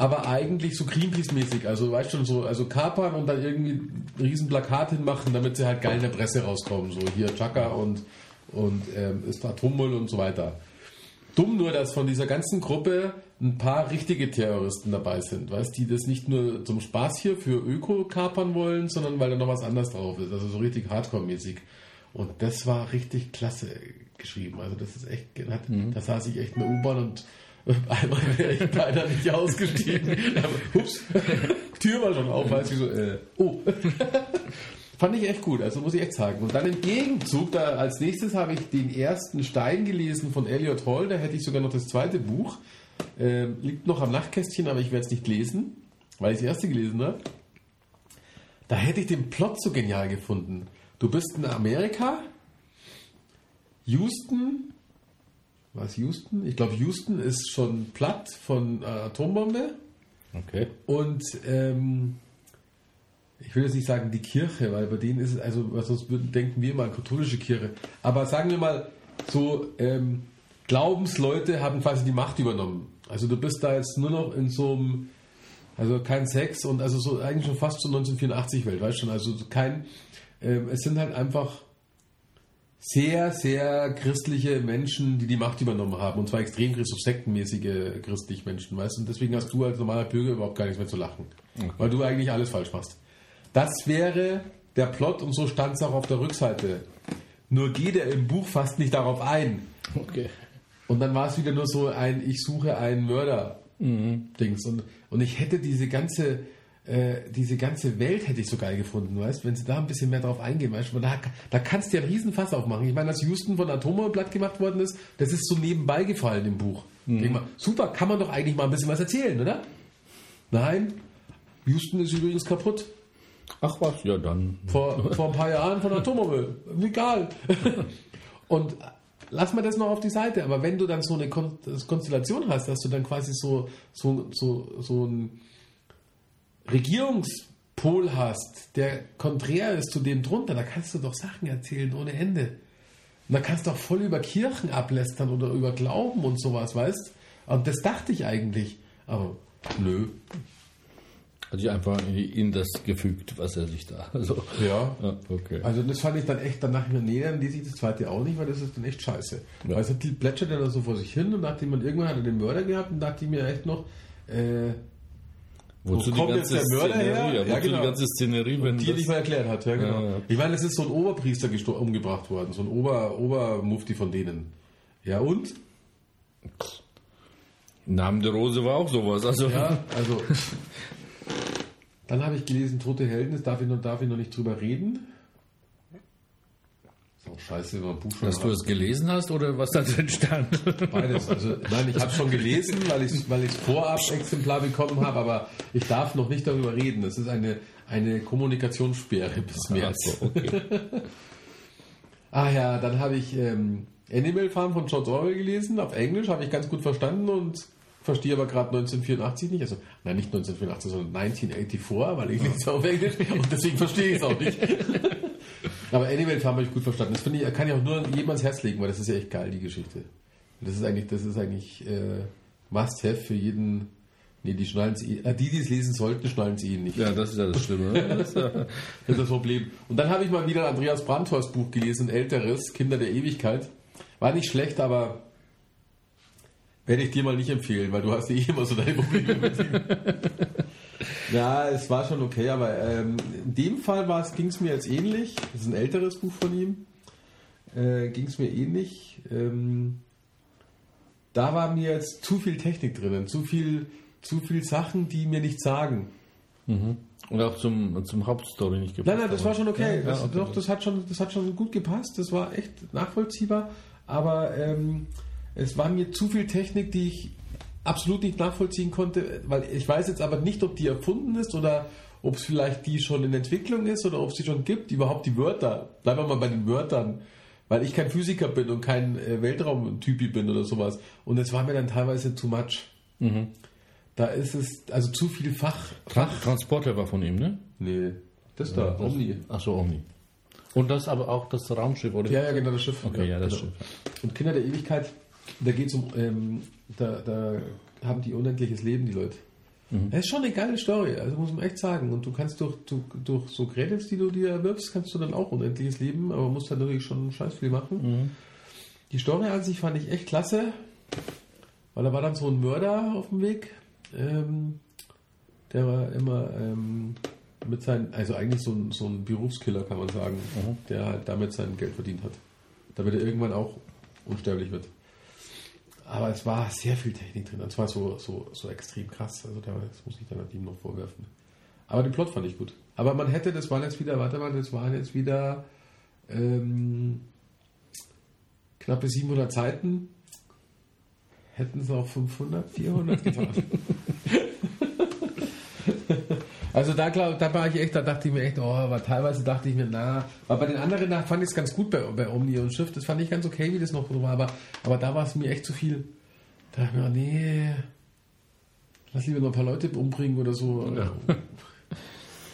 aber eigentlich so Greenpeace-mäßig. Also, weißt schon, so, also kapern und dann irgendwie ein riesen Plakat hinmachen, damit sie halt geil in der Presse rauskommen. So hier Chaka und, und ähm, ist Atommüll und so weiter. Dumm nur, dass von dieser ganzen Gruppe ein paar richtige Terroristen dabei sind, weißt die das nicht nur zum Spaß hier für Öko kapern wollen, sondern weil da noch was anderes drauf ist. Also so richtig Hardcore-mäßig. Und das war richtig klasse geschrieben. Also das ist echt, hat, da saß ich echt in der U-Bahn und einmal wäre ich leider nicht ausgestiegen. <laughs> Aber, Ups, Tür war schon auf, weiß ich so, äh, oh. Fand ich echt gut, also muss ich echt sagen. Und dann im Gegenzug, da als nächstes habe ich den ersten Stein gelesen von Elliot Hall, da hätte ich sogar noch das zweite Buch. Ähm, liegt noch am Nachtkästchen, aber ich werde es nicht lesen, weil ich das erste gelesen habe. Da hätte ich den Plot so genial gefunden. Du bist in Amerika, Houston, was Houston? Ich glaube, Houston ist schon platt von äh, Atombombe. Okay. Und ähm, ich will jetzt nicht sagen die Kirche, weil bei denen ist es, also was sonst würden, denken wir immer an katholische Kirche. Aber sagen wir mal, so ähm, Glaubensleute haben quasi die Macht übernommen. Also du bist da jetzt nur noch in so einem, also kein Sex und also so eigentlich schon fast so 1984 Welt, weißt du schon, also so kein, ähm, es sind halt einfach sehr, sehr christliche Menschen, die die Macht übernommen haben. Und zwar extrem christlich, sektenmäßige christliche Menschen, weißt du? Und deswegen hast du als normaler Bürger überhaupt gar nichts mehr zu lachen. Weil du eigentlich alles falsch machst. Das wäre der Plot und so stand es auch auf der Rückseite. Nur geht er im Buch fast nicht darauf ein. Okay. Und dann war es wieder nur so ein, ich suche einen Mörder-Dings. Und, und ich hätte diese ganze, äh, diese ganze Welt hätte ich so geil gefunden, weißt wenn sie da ein bisschen mehr drauf eingehen, weißt da, da kannst du ja einen riesen Fass aufmachen. Ich meine, dass Houston von Atombombe platt gemacht worden ist, das ist so nebenbei gefallen im Buch. Denk mal, super, kann man doch eigentlich mal ein bisschen was erzählen, oder? Nein, Houston ist übrigens kaputt. Ach was, ja dann. Vor, vor ein paar Jahren von Atommobile. <laughs> Egal. <laughs> Und lass mal das noch auf die Seite. Aber wenn du dann so eine Kon Konstellation hast, dass du dann quasi so, so, so, so einen Regierungspol hast, der konträr ist zu dem drunter, da kannst du doch Sachen erzählen ohne Ende. Und da kannst du auch voll über Kirchen ablästern oder über Glauben und sowas, weißt Und das dachte ich eigentlich. Aber nö. Hat sich einfach in, das gefügt, was er sich da. <laughs> Also, Ja. ja, okay. Also das fand ich dann echt, danach dann lese ich das zweite auch nicht, weil das ist dann echt scheiße. Ja. Also die plätschert dann so vor sich hin und dachte man, irgendwann hat er den Mörder gehabt und dachte ich mir echt noch, äh, Wozu wo kommt jetzt der Mörder her? Szenerie, Ja, wozu genau. die ganze Szenerie, wenn die er nicht mal erklärt hat. Ja, genau. Ja, ja. Ich meine, es ist so ein Oberpriester umgebracht worden, so ein Ober, Obermufti von denen. Ja und? Namen der Rose war auch sowas. Also, Ja, also. <laughs> Dann habe ich gelesen, Tote Helden, das darf ich noch, darf ich noch nicht drüber reden. Auch scheiße, wenn man ein Buch schon dass du es gelesen hast oder was da drin stand? Beides. Also, nein, ich habe schon gelesen, weil ich weil ich vorab Exemplar bekommen habe, aber ich darf noch nicht darüber reden. Das ist eine, eine Kommunikationssperre bis März. Ach so, okay. <laughs> Ah ja, dann habe ich ähm, Animal Farm von George Orwell gelesen. Auf Englisch habe ich ganz gut verstanden und verstehe aber gerade 1984 nicht. Also, nein, nicht 1984, sondern 1984, weil ich lese auf Englisch <laughs> und deswegen verstehe ich es auch nicht. Aber Animal Farm habe ich gut verstanden. Das finde ich, kann ich auch nur jedem ans Herz legen, weil das ist ja echt geil, die Geschichte. Das ist eigentlich, das ist eigentlich äh, Must-Have für jeden. Nee, die schnallen es eh. Äh, die, die es lesen sollten, schnallen es eh nicht. ja, das ist ja das Schlimme. <laughs> Das ist ja- Das Problem. Und dann habe ich mal wieder ein Andreas Brandhorst Buch gelesen, ein älteres, Kinder der Ewigkeit. War nicht schlecht, aber werde ich dir mal nicht empfehlen, weil du hast ja eh immer so deine Probleme mit ihm. <laughs> Ja, es war schon okay, aber ähm, in dem Fall ging es mir jetzt ähnlich. Das ist ein älteres Buch von ihm. Äh, ging es mir ähnlich. Ähm, da war mir jetzt zu viel Technik drinnen, zu viel, zu viel Sachen, die mir nichts sagen. Und auch zum, zum Hauptstory nicht gepasst. Nein, nein, das war schon okay. Ja, das, ja, okay. Doch, das hat schon, das hat schon gut gepasst. Das war echt nachvollziehbar. Aber ähm, es war mir zu viel Technik, die ich absolut nicht nachvollziehen konnte, weil ich weiß jetzt aber nicht, ob die erfunden ist oder ob es vielleicht die schon in Entwicklung ist oder ob es die schon gibt. Überhaupt die Wörter. Bleiben wir mal bei den Wörtern. Weil ich kein Physiker bin und kein äh, Weltraumtypi bin oder sowas. Und es war mir dann teilweise too much. Mhm. Da ist es, also zu viel Fach. Tra Transporter war von ihm, ne? Nee, das da, Omni. Ach so, Omni. Und das aber auch das Raumschiff, oder? Ja, ja, genau, das Schiff. Okay, ja, das genau. Schiff. Und Kinder der Ewigkeit, da geht es um, ähm, da, da haben die unendliches Leben, die Leute. Mhm. Das ist schon eine geile Story, also muss man echt sagen. Und du kannst durch, durch, durch so Credits, die du dir erwirbst, kannst du dann auch unendliches Leben, aber musst halt natürlich schon scheiß viel machen. Mhm. Die Story an sich fand ich echt klasse, weil da war dann so ein Mörder auf dem Weg, ähm, der war immer ähm, mit seinen, also eigentlich so ein, so ein Berufskiller, kann man sagen, Mhm. der halt damit sein Geld verdient hat. Damit er irgendwann auch unsterblich wird. Aber es war sehr viel Technik drin. Es war so, so, so extrem krass. Also da, das muss ich dann halt ihm noch vorwerfen. Aber den Plot fand ich gut. Aber man hätte, das waren jetzt wieder, warte mal, das waren jetzt wieder ähm, knappe 700 Seiten. Hätten es auch 500, 400 getan. <laughs> Also da, glaub, da war ich echt, da dachte ich mir echt, oh, aber teilweise dachte ich mir, na, aber bei den anderen da fand ich es ganz gut bei, bei Omni und Schiff, das fand ich ganz okay, wie das noch so war, aber, aber da war es mir echt zu viel. Da dachte ich mir, oh, nee, lass lieber noch ein paar Leute umbringen oder so. <laughs>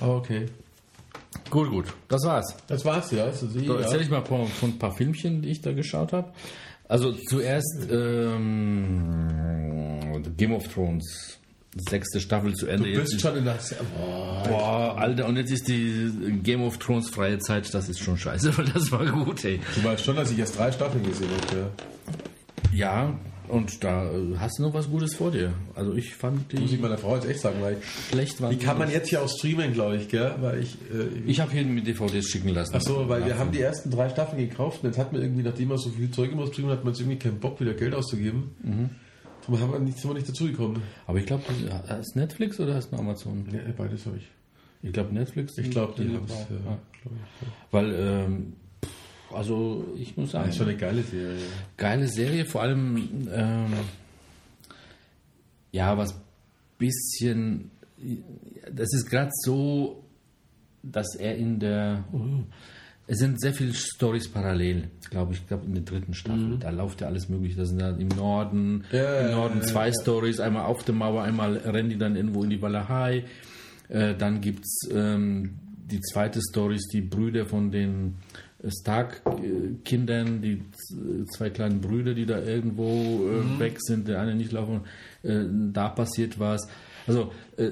Aber okay. Gut, gut. Das war's. Das war's, ja. Das eh, So, ja. erzähl ich mal von, von ein paar Filmchen, die ich da geschaut habe. Also zuerst ähm, Game of Thrones, sechste Staffel zu Ende. Du Jetzt bist ist- schon in der... Boah. Boah, Alter, und jetzt ist die Game of Thrones freie Zeit, das ist schon scheiße, <laughs> weil das war gut, ey. Du weißt schon, dass ich erst drei Staffeln gesehen habe, ja. Ja, und da äh, hast du noch was Gutes vor dir. Also ich fand Muss ich die meiner Frau jetzt echt sagen, weil schlecht waren. die kann man jetzt hier auch streamen, glaube ich, gell? Weil ich... Äh, Ich habe hier mit DVDs schicken lassen. Ach so, weil wir haben die ersten drei Staffeln gekauft und jetzt hat man irgendwie, nachdem man so viel Zeug immer streamen hat, man jetzt irgendwie keinen Bock, wieder Geld auszugeben. Darum haben wir nicht, sind wir nicht dazugekommen. Aber ich glaube, hast du Netflix oder hast du Amazon? Ja, beides habe ich. Ich glaube Netflix. Ich glaube, die haben es. Ja, ja. glaub ja. Weil, ähm, also ich muss sagen, Das ist schon eine geile Serie. geile Serie, vor allem, ähm, ja, was bisschen, das ist gerade so, dass er in der, oh, es sind sehr viele Stories parallel, glaube ich, glaube in der dritten Staffel. Da läuft ja alles mögliche. Da sind dann im Norden, Ja, im ja, Norden ja, zwei Stories, einmal auf der Mauer, einmal rennen die dann irgendwo in die Walachei. Äh, dann gibt es ähm, die zweite Story, die Brüder von den Stark-Kindern, die zwei kleinen Brüder, die da irgendwo äh, weg sind, der eine nicht laufen, äh, da passiert was. Also, äh,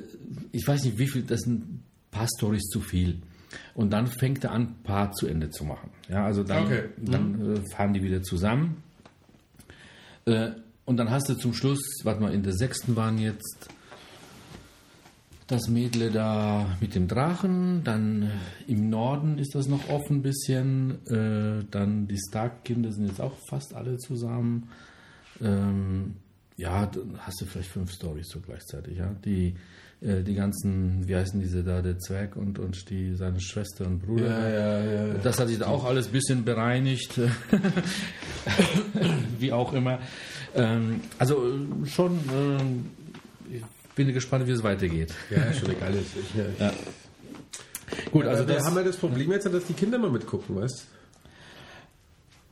ich weiß nicht, wie viel, das sind ein paar Stories zu viel. Und dann fängt er an, ein paar zu Ende zu machen. Ja, also dann, Okay. dann äh, fahren die wieder zusammen. Äh, und dann hast du zum Schluss, warte mal, in der sechsten waren jetzt das Mädle da mit dem Drachen, dann im Norden ist das noch offen ein bisschen, äh, dann die Stark-Kinder sind jetzt auch fast alle zusammen. Ähm, ja, dann hast du vielleicht fünf Stories so gleichzeitig, ja. Die, äh, die ganzen, wie heißen diese da, der Zwerg und, und die, seine Schwester und Bruder. Ja, ja, ja. Das hat sich da auch alles ein bisschen bereinigt. <laughs> Wie auch immer. Ähm, also äh, schon, ähm, ich bin gespannt, wie es weitergeht. Ja, schon Serie. Ja. Gut, also wir das, haben ja das Problem jetzt, dass die Kinder mal mitgucken, weißt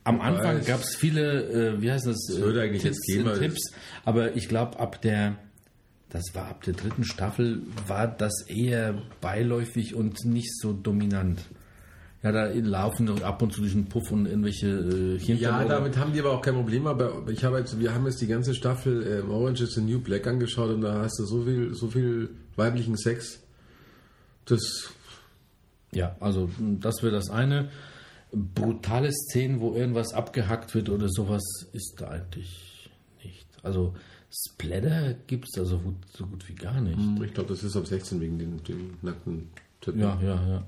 am Anfang gab es viele, äh, wie heißt das? Es würde eigentlich Tipps, jetzt gehen, Tipps, aber ich glaube, ab der, das war ab der dritten Staffel, war das eher beiläufig und nicht so dominant. Ja, da laufen ab und zu den Puff und irgendwelche äh, Ja, oder- damit haben die aber auch kein Problem. Aber ich habe jetzt, wir haben jetzt die ganze Staffel ähm, Orange is the New Black angeschaut und da hast du so viel, so viel weiblichen Sex. Das Ja, also mh, das wäre das eine. Brutale Szenen, wo irgendwas abgehackt wird oder sowas, ist da eigentlich nicht. Also Splatter gibt es da so gut, so gut wie gar nicht. Ich glaube, das ist ab 16 wegen den, den nackten Typen. Ja, ja, ja.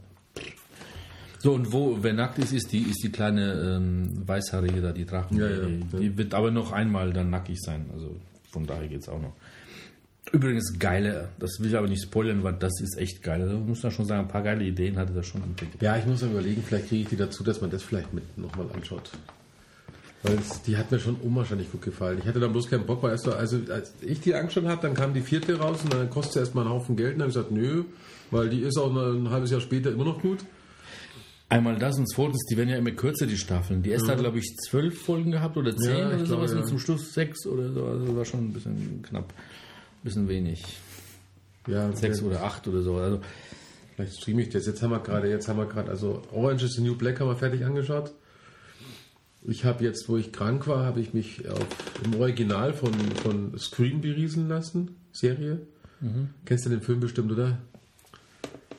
So, und wo, wer nackt ist, ist die, ist die kleine ähm, Weißhaarige da, die Drachen. Ja, ja, die, die wird aber noch einmal dann nackig sein. Also von daher geht es auch noch. Übrigens geile, das will ich aber nicht spoilern, weil das ist echt geil. Also, muss man schon sagen, ein paar geile Ideen hatte das schon entwickelt. Ja, ich muss überlegen, vielleicht kriege ich die dazu, dass man das vielleicht mit nochmal anschaut. Weil es, die hat mir schon unwahrscheinlich gut gefallen. Ich hatte da bloß keinen Bock, weil erst so, also als ich die angeschaut habe, dann kam die vierte raus und dann kostet sie erstmal einen Haufen Geld. Und dann habe ich gesagt, nö, weil die ist auch ein halbes Jahr später immer noch gut. Einmal das und zweitens, die werden ja immer kürzer, die Staffeln. Die erste hat, glaube ich, zwölf Folgen gehabt oder zehn Ja, oder sowas glaube, ja. und zum Schluss sechs oder so. Also das war schon ein bisschen knapp. Ein bisschen wenig. Ja, Sechs ja, oder acht oder so. Also Vielleicht streame ich das. Jetzt haben wir gerade, jetzt haben wir gerade, also Orange is the New Black haben wir fertig angeschaut. Ich habe jetzt, wo ich krank war, habe ich mich auf, im Original von, von Scream berieseln lassen, Serie. Kennst du den Film bestimmt, oder?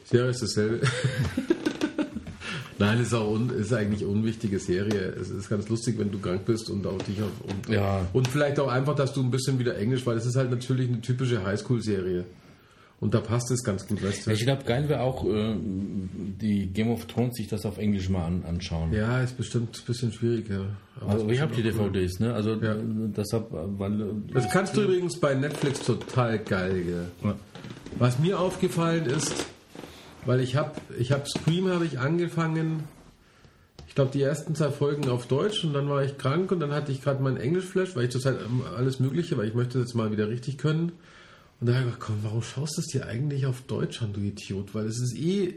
Serie ist dasselbe. <laughs> Nein, ist auch un, ist eigentlich unwichtige Serie. Es ist ganz lustig, wenn du krank bist und auch dich auf und, Ja. und vielleicht auch einfach, dass du ein bisschen wieder Englisch, weil es ist halt natürlich eine typische Highschool-Serie. Und da passt es ganz gut, weißt du? ich glaube, geil wäre auch, äh, die Game of Thrones sich das auf Englisch mal an, anschauen. Ja, ist bestimmt ein bisschen schwierig, ja. Aber Also ich habe die. DVDs, ne? Also Ja. deshalb, weil äh, Das kannst du übrigens bei Netflix total geil, gell? Was mir aufgefallen ist, weil ich habe ich hab Scream habe ich angefangen, ich glaube die ersten zwei Folgen auf Deutsch und dann war ich krank und dann hatte ich gerade meinen Englischflash, weil ich zurzeit alles Mögliche, weil ich möchte das jetzt mal wieder richtig können. Und dann habe ich gedacht, komm, warum schaust du es dir eigentlich auf Deutsch an, du Idiot? Weil es ist eh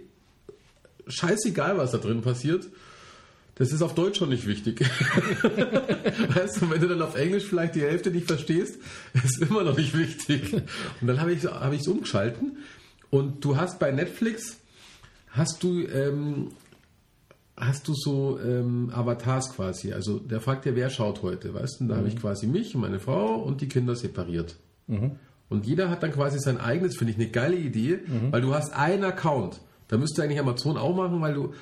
scheißegal, was da drin passiert. Das ist auf Deutsch schon nicht wichtig. <laughs> weißt du, wenn du dann auf Englisch vielleicht die Hälfte nicht verstehst, ist immer noch nicht wichtig. Und dann habe ich es hab umgeschalten. Und du hast bei Netflix, hast du, ähm, hast du so ähm, Avatars quasi. Also der fragt ja, wer schaut heute, weißt du? Und da habe ich quasi mich, meine Frau und die Kinder separiert. Und jeder hat dann quasi sein eigenes, finde ich eine geile Idee, weil du hast einen Account. Da müsste eigentlich Amazon auch machen, weil du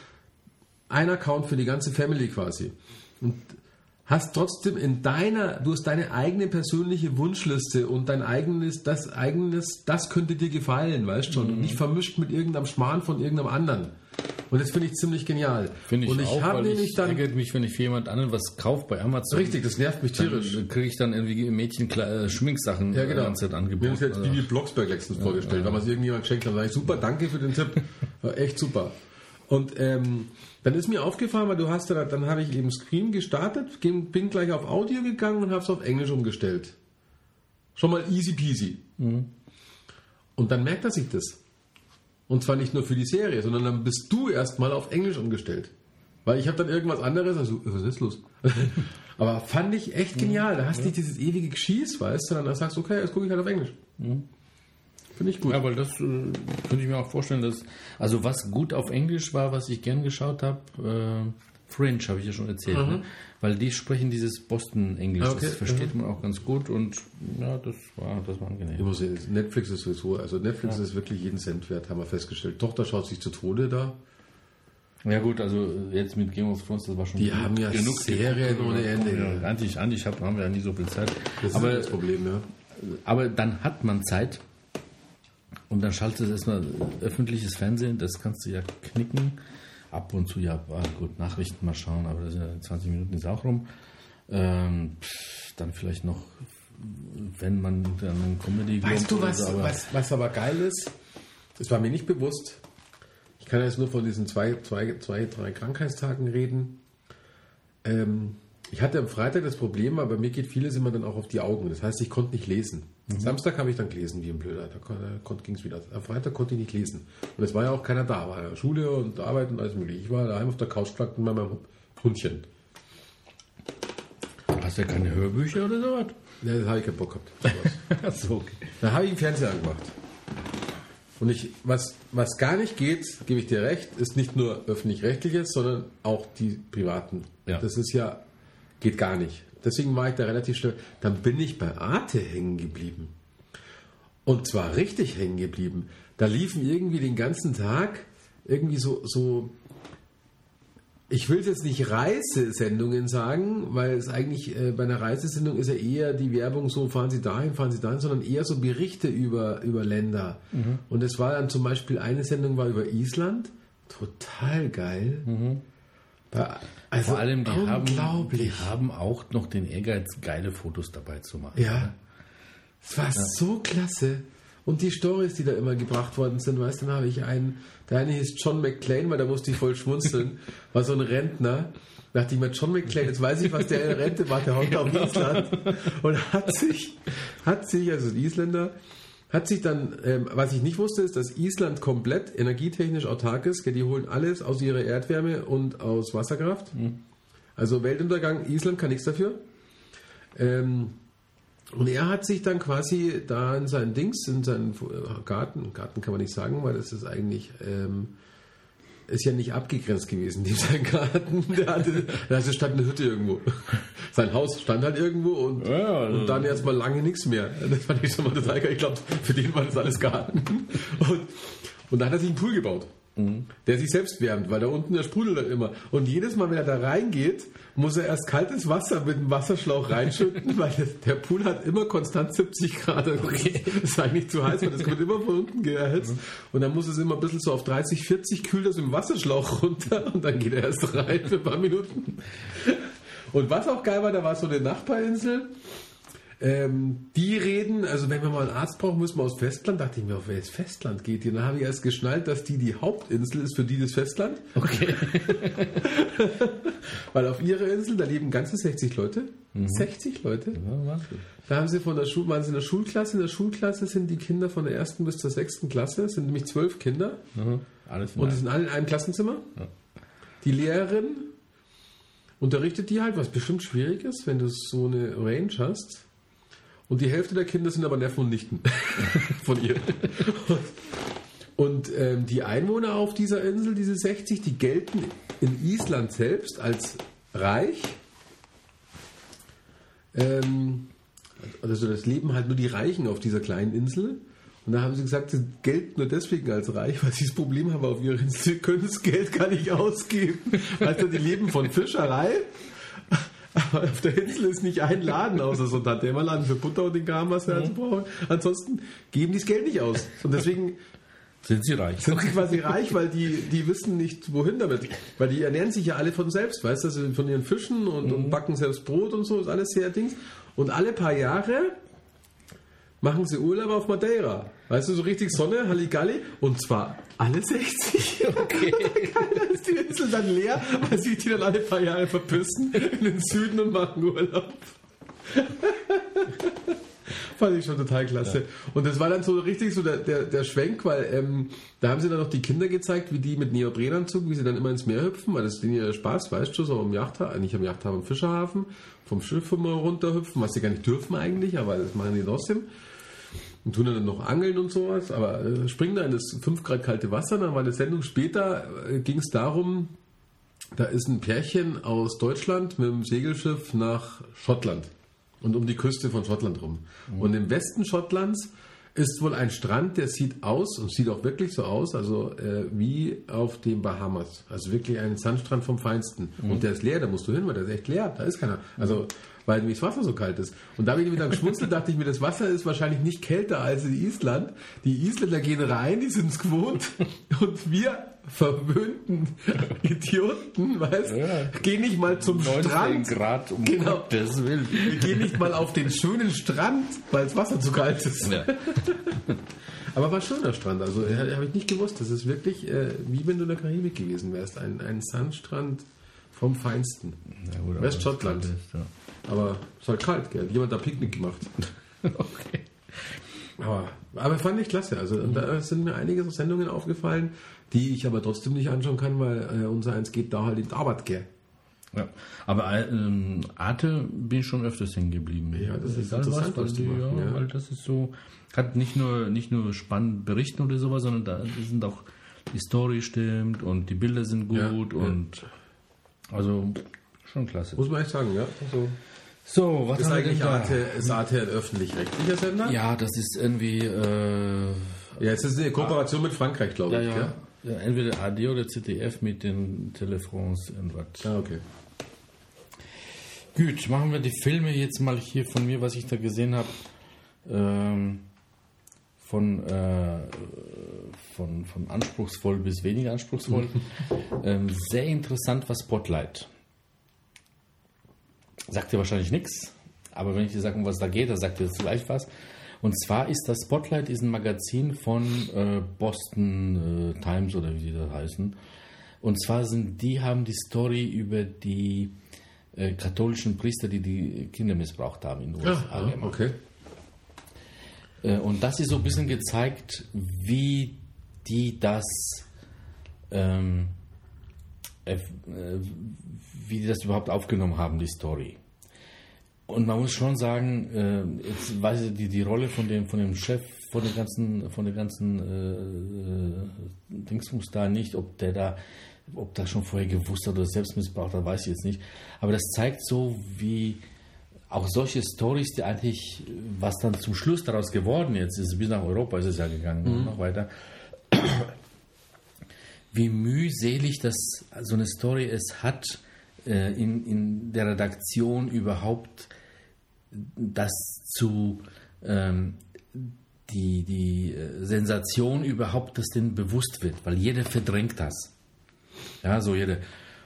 ein Account für die ganze Family quasi. Und hast trotzdem in deiner, du hast deine eigene persönliche Wunschliste und dein eigenes, das eigenes, das könnte dir gefallen, weißt schon, und nicht vermischt mit irgendeinem Schmarrn von irgendeinem anderen. Und das finde ich ziemlich genial. Finde ich, und ich auch, habe weil nämlich ich dann ärgert mich, wenn ich für jemand anderen was kaufe bei Amazon. richtig, das nervt mich tierisch. Dann kriege ich dann irgendwie Mädchen äh, Schminksachen Ja, genau. die ganze Zeit angeboten. uns jetzt Also, Bibi Blocksberg letztens vorgestellt, weil wir es irgendjemand geschenkt haben. Da sag ich, super, danke für den Tipp. <laughs> War echt super. Und ähm, dann ist mir aufgefallen, weil du hast ja, dann habe ich eben Screen gestartet, bin gleich auf Audio gegangen und habe es auf Englisch umgestellt. Schon mal easy peasy. Und dann merkt er sich das. Und zwar nicht nur für die Serie, sondern dann bist du erstmal auf Englisch umgestellt. Weil ich habe dann irgendwas anderes, also was ist los? <laughs> Aber fand ich echt genial. Da hast du nicht dieses ewige Geschieß, weißt du, sondern dann sagst du, okay, jetzt gucke ich halt auf Englisch. Finde ich gut. Ja, weil das äh, könnte ich mir auch vorstellen, dass also was gut auf Englisch war, was ich gern geschaut habe, äh, Fringe habe ich ja schon erzählt, ne? weil die sprechen dieses Boston-Englisch, Mhm. Okay, das versteht man auch ganz gut und ja, das war das war Ich angenehm. muss sehen, Netflix ist sowieso, also Netflix ist wirklich jeden Cent wert, haben wir festgestellt. Tochter schaut sich zu Tode da. Ja gut, also jetzt mit Game of Thrones, das war schon Die haben ja Serien geguckt. ohne Ende. Ja, eigentlich, eigentlich hab, haben wir ja nie so viel Zeit. Das aber, ist das Problem, ja. aber dann hat man Zeit und dann schaltet es erstmal öffentliches Fernsehen, das kannst du ja knicken. Ab und zu, ja, ah, gut, Nachrichten mal schauen, aber das sind ja 20 Minuten ist auch rum. Ähm, dann vielleicht noch, wenn man dann Comedy Weißt du, was, aber- was, was aber geil ist? Das war mir nicht bewusst. Ich kann jetzt nur von diesen zwei, zwei, zwei drei Krankheitstagen reden. Ähm, ich hatte am Freitag das Problem, aber bei mir geht vieles immer dann auch auf die Augen. Das heißt, ich konnte nicht lesen. Samstag habe ich dann gelesen, wie ein Blöder. Da kon- ging es wieder. Am Freitag konnte ich nicht lesen. Und es war ja auch keiner da. War ja Schule und Arbeit und alles mögliche. Ich war daheim auf der Couch gelegt mit meinem Hundchen. Hast du ja keine Hörbücher oder sowas? Ja, das habe ich keinen Bock gehabt. <laughs> sowas. Achso, okay. Da habe ich einen Fernseher angemacht. Und ich, was, was gar nicht geht, gebe ich dir recht, ist nicht nur öffentlich-rechtliches, sondern auch die privaten. Ja. Das ist ja, geht gar nicht. Deswegen war ich da relativ schnell. Dann bin ich bei Arte hängen geblieben. Und zwar richtig hängen geblieben. Da liefen irgendwie den ganzen Tag irgendwie so, so ich will jetzt nicht Reisesendungen sagen, weil es eigentlich äh, bei einer Reisesendung ist ja eher die Werbung so, fahren Sie dahin, fahren Sie dahin, sondern eher so Berichte über, über Länder. Und es war dann zum Beispiel, eine Sendung war über Island, total geil. Da, also Vor allem, die haben, die haben auch noch den Ehrgeiz, geile Fotos dabei zu machen. Ja. Es war so klasse. Und die Stories, die da immer gebracht worden sind, weißt du, dann habe ich einen, der eine hieß John McClane, weil da musste ich voll schmunzeln, <laughs> war so ein Rentner. Da dachte ich mir, John McClane, jetzt weiß ich, was der in Rente macht, der hockt auf <laughs> Island. Und hat sich, hat sich, also ein Isländer, hat sich dann, ähm, was ich nicht wusste, ist, dass Island komplett energietechnisch autark ist. Die holen alles aus ihrer Erdwärme und aus Wasserkraft. Also Weltuntergang, Island kann nichts dafür. Ähm, und er hat sich dann quasi da in seinen Dings, in seinen Garten, Garten kann man nicht sagen, weil das ist eigentlich, ähm, ist ja nicht abgegrenzt gewesen, die sein Garten. Der hatte, also stand eine Hütte irgendwo. <laughs> Sein Haus stand halt irgendwo und, Ja, also- und dann jetzt mal lange nichts mehr. Das fand ich schon mal total geil. Ich glaube, für den war das alles Garten. <laughs> Und, und dann hat er sich einen Pool gebaut. Der sich selbst wärmt, weil da unten der sprudelt dann immer. Und jedes Mal, wenn er da reingeht, muss er erst kaltes Wasser mit dem Wasserschlauch reinschütten, <laughs> weil das, der Pool hat immer konstant 70 Grad. Okay. Das <laughs> ist eigentlich zu heiß, weil das wird immer von unten geheizt. Und dann muss es immer ein bisschen so auf 30, 40 kühlt das mit dem Wasserschlauch runter und dann geht er erst rein für ein paar Minuten. Und was auch geil war, da war so eine Nachbarinsel. Ähm, die reden, also wenn wir mal einen Arzt brauchen, müssen wir aus Festland. Dachte ich mir, auf welches Festland geht die? Dann habe ich erst geschnallt, dass die die Hauptinsel ist für die das Festland. Okay. <laughs> Weil auf ihrer Insel, da leben ganze 60 Leute. 60 Leute. Da haben sie von der Schule, waren sie in der Schulklasse. In der Schulklasse sind die Kinder von der ersten bis zur sechsten Klasse. Es sind nämlich zwölf Kinder. Alles Und die sind alle in einem Klassenzimmer. Die Lehrerin unterrichtet die halt, was bestimmt schwierig ist, wenn du so eine Range hast. Und die Hälfte der Kinder sind aber Neffen und Nichten <laughs> von ihr. Und ähm, die Einwohner auf dieser Insel, diese 60, die gelten in Island selbst als reich. Ähm, also das leben halt nur die Reichen auf dieser kleinen Insel. Und da haben sie gesagt, sie gelten nur deswegen als reich, weil sie das Problem haben auf ihrer Insel, sie können das Geld gar nicht ausgeben. Also die leben von Fischerei. Aber auf der Insel ist nicht ein Laden außer so ein Tantema-Laden für Butter und den Kram, was wir also brauchen. Ansonsten geben die das Geld nicht aus. Und deswegen Sind sie reich? sind sie quasi reich, weil die, die wissen nicht, wohin damit. Weil die ernähren sich ja alle von selbst, weißt du, also von ihren Fischen und, und backen selbst Brot und so, ist alles sehr Dings. Und alle paar Jahre machen sie Urlaub auf Madeira. Weißt du, so richtig Sonne, Halligalli. Und zwar alle 60. <laughs> Okay. <laughs> Dann ist die Insel dann leer, weil sich die dann alle paar Jahre verpissen in den Süden und machen Urlaub. <laughs> Fand ich schon total klasse. Und das war dann so richtig so der, der, der Schwenk, weil ähm, da haben sie dann noch die Kinder gezeigt, wie die mit Neoprenanzug, wie sie dann immer ins Meer hüpfen, weil das ist ja Spaß, weißt du, so am Yachthafen, nicht am Yachthafen, am Fischerhafen, vom Schiff immer runterhüpfen, was sie gar nicht dürfen eigentlich, aber das machen die trotzdem. Und tun dann noch Angeln und sowas, aber äh, springen da in das 5 Grad kalte Wasser. Dann war eine Sendung später, äh, ging es darum, da ist ein Pärchen aus Deutschland mit dem Segelschiff nach Schottland und um die Küste von Schottland rum. Und im Westen Schottlands ist wohl ein Strand, der sieht aus und sieht auch wirklich so aus, also äh, wie auf den Bahamas. Also wirklich ein Sandstrand vom Feinsten. Und der ist leer, da musst du hin, weil der ist echt leer, da ist keiner. Also weil nämlich das Wasser so kalt ist. Und da habe ich mir dann geschmunzelt, dachte ich mir, das Wasser ist wahrscheinlich nicht kälter als in Island. Die Isländer gehen rein, die sind es gewohnt. Und wir verwöhnten Idioten, weißt Ja. gehen nicht mal zum 19 Strand. Grad, um Genau. Gottes Willen. Wir gehen nicht mal auf den schönen Strand, weil das Wasser zu kalt ist. Ja. Aber war schöner Strand. Also äh, habe ich nicht gewusst. Das ist wirklich äh, wie wenn du in der Karibik gewesen wärst. Ein, ein Sandstrand vom Feinsten. Ja, Westschottland. ja. Aber es war kalt, gell? Jemand hat Picknick gemacht. <laughs> Okay. Aber, aber fand ich klasse. Also und da sind mir einige so Sendungen aufgefallen, die ich aber trotzdem nicht anschauen kann, weil äh, unser eins geht da halt in die Arbeit, gell? Ja. Aber ähm, Arte bin ich schon öfters hängen geblieben. Ja, das ist Egal interessant, weil was die machen, ja, ja. weil das ist so, hat nicht nur, nicht nur spannend berichten oder sowas, sondern da sind auch, die Story stimmt und die Bilder sind gut Ja, und also schon klasse. Muss man echt sagen, ja. Also, So, was ist eigentlich? Arte, ist ein öffentlich-rechtlicher Sender? Ja, das ist irgendwie, äh, Ja, es ist eine Kooperation mit Frankreich, glaube ja, ich. ja, ja, entweder AD oder ZDF mit den Telefons irgendwas. Ah, okay. Gut, machen wir die Filme jetzt mal hier von mir, was ich da gesehen habe. Ähm, von, äh, von, von anspruchsvoll bis weniger anspruchsvoll. <laughs> ähm, sehr interessant war Spotlight. Sagt dir wahrscheinlich nichts, aber wenn ich dir sage, um was da geht, dann sagt dir das gleich was. Und zwar ist das Spotlight ist ein Magazin von äh, Boston äh, Times oder wie die da heißen. Und zwar sind die haben die Story über die äh, katholischen Priester, die die Kinder missbraucht haben in den USA. Ah, gemacht. okay. Äh, Und das ist so ein bisschen gezeigt, wie die das, ähm, äh, äh, wie die das überhaupt aufgenommen haben, die Story. Und man muss schon sagen, äh, jetzt weiß ich die, die Rolle von dem, von dem Chef, von den ganzen, von den ganzen äh, äh, Dingsbums da nicht, ob der da, ob das schon vorher gewusst hat oder selbst missbraucht hat, weiß ich jetzt nicht. Aber das zeigt so, wie auch solche Stories, die eigentlich, was dann zum Schluss daraus geworden jetzt ist, bis nach Europa ist es ja gegangen und noch weiter, <coughs> wie mühselig das so eine Story es hat, äh, in, in der Redaktion überhaupt das zu ähm, die, die äh, Sensation überhaupt, dass denen bewusst wird, weil jeder verdrängt das. Ja, so jeder,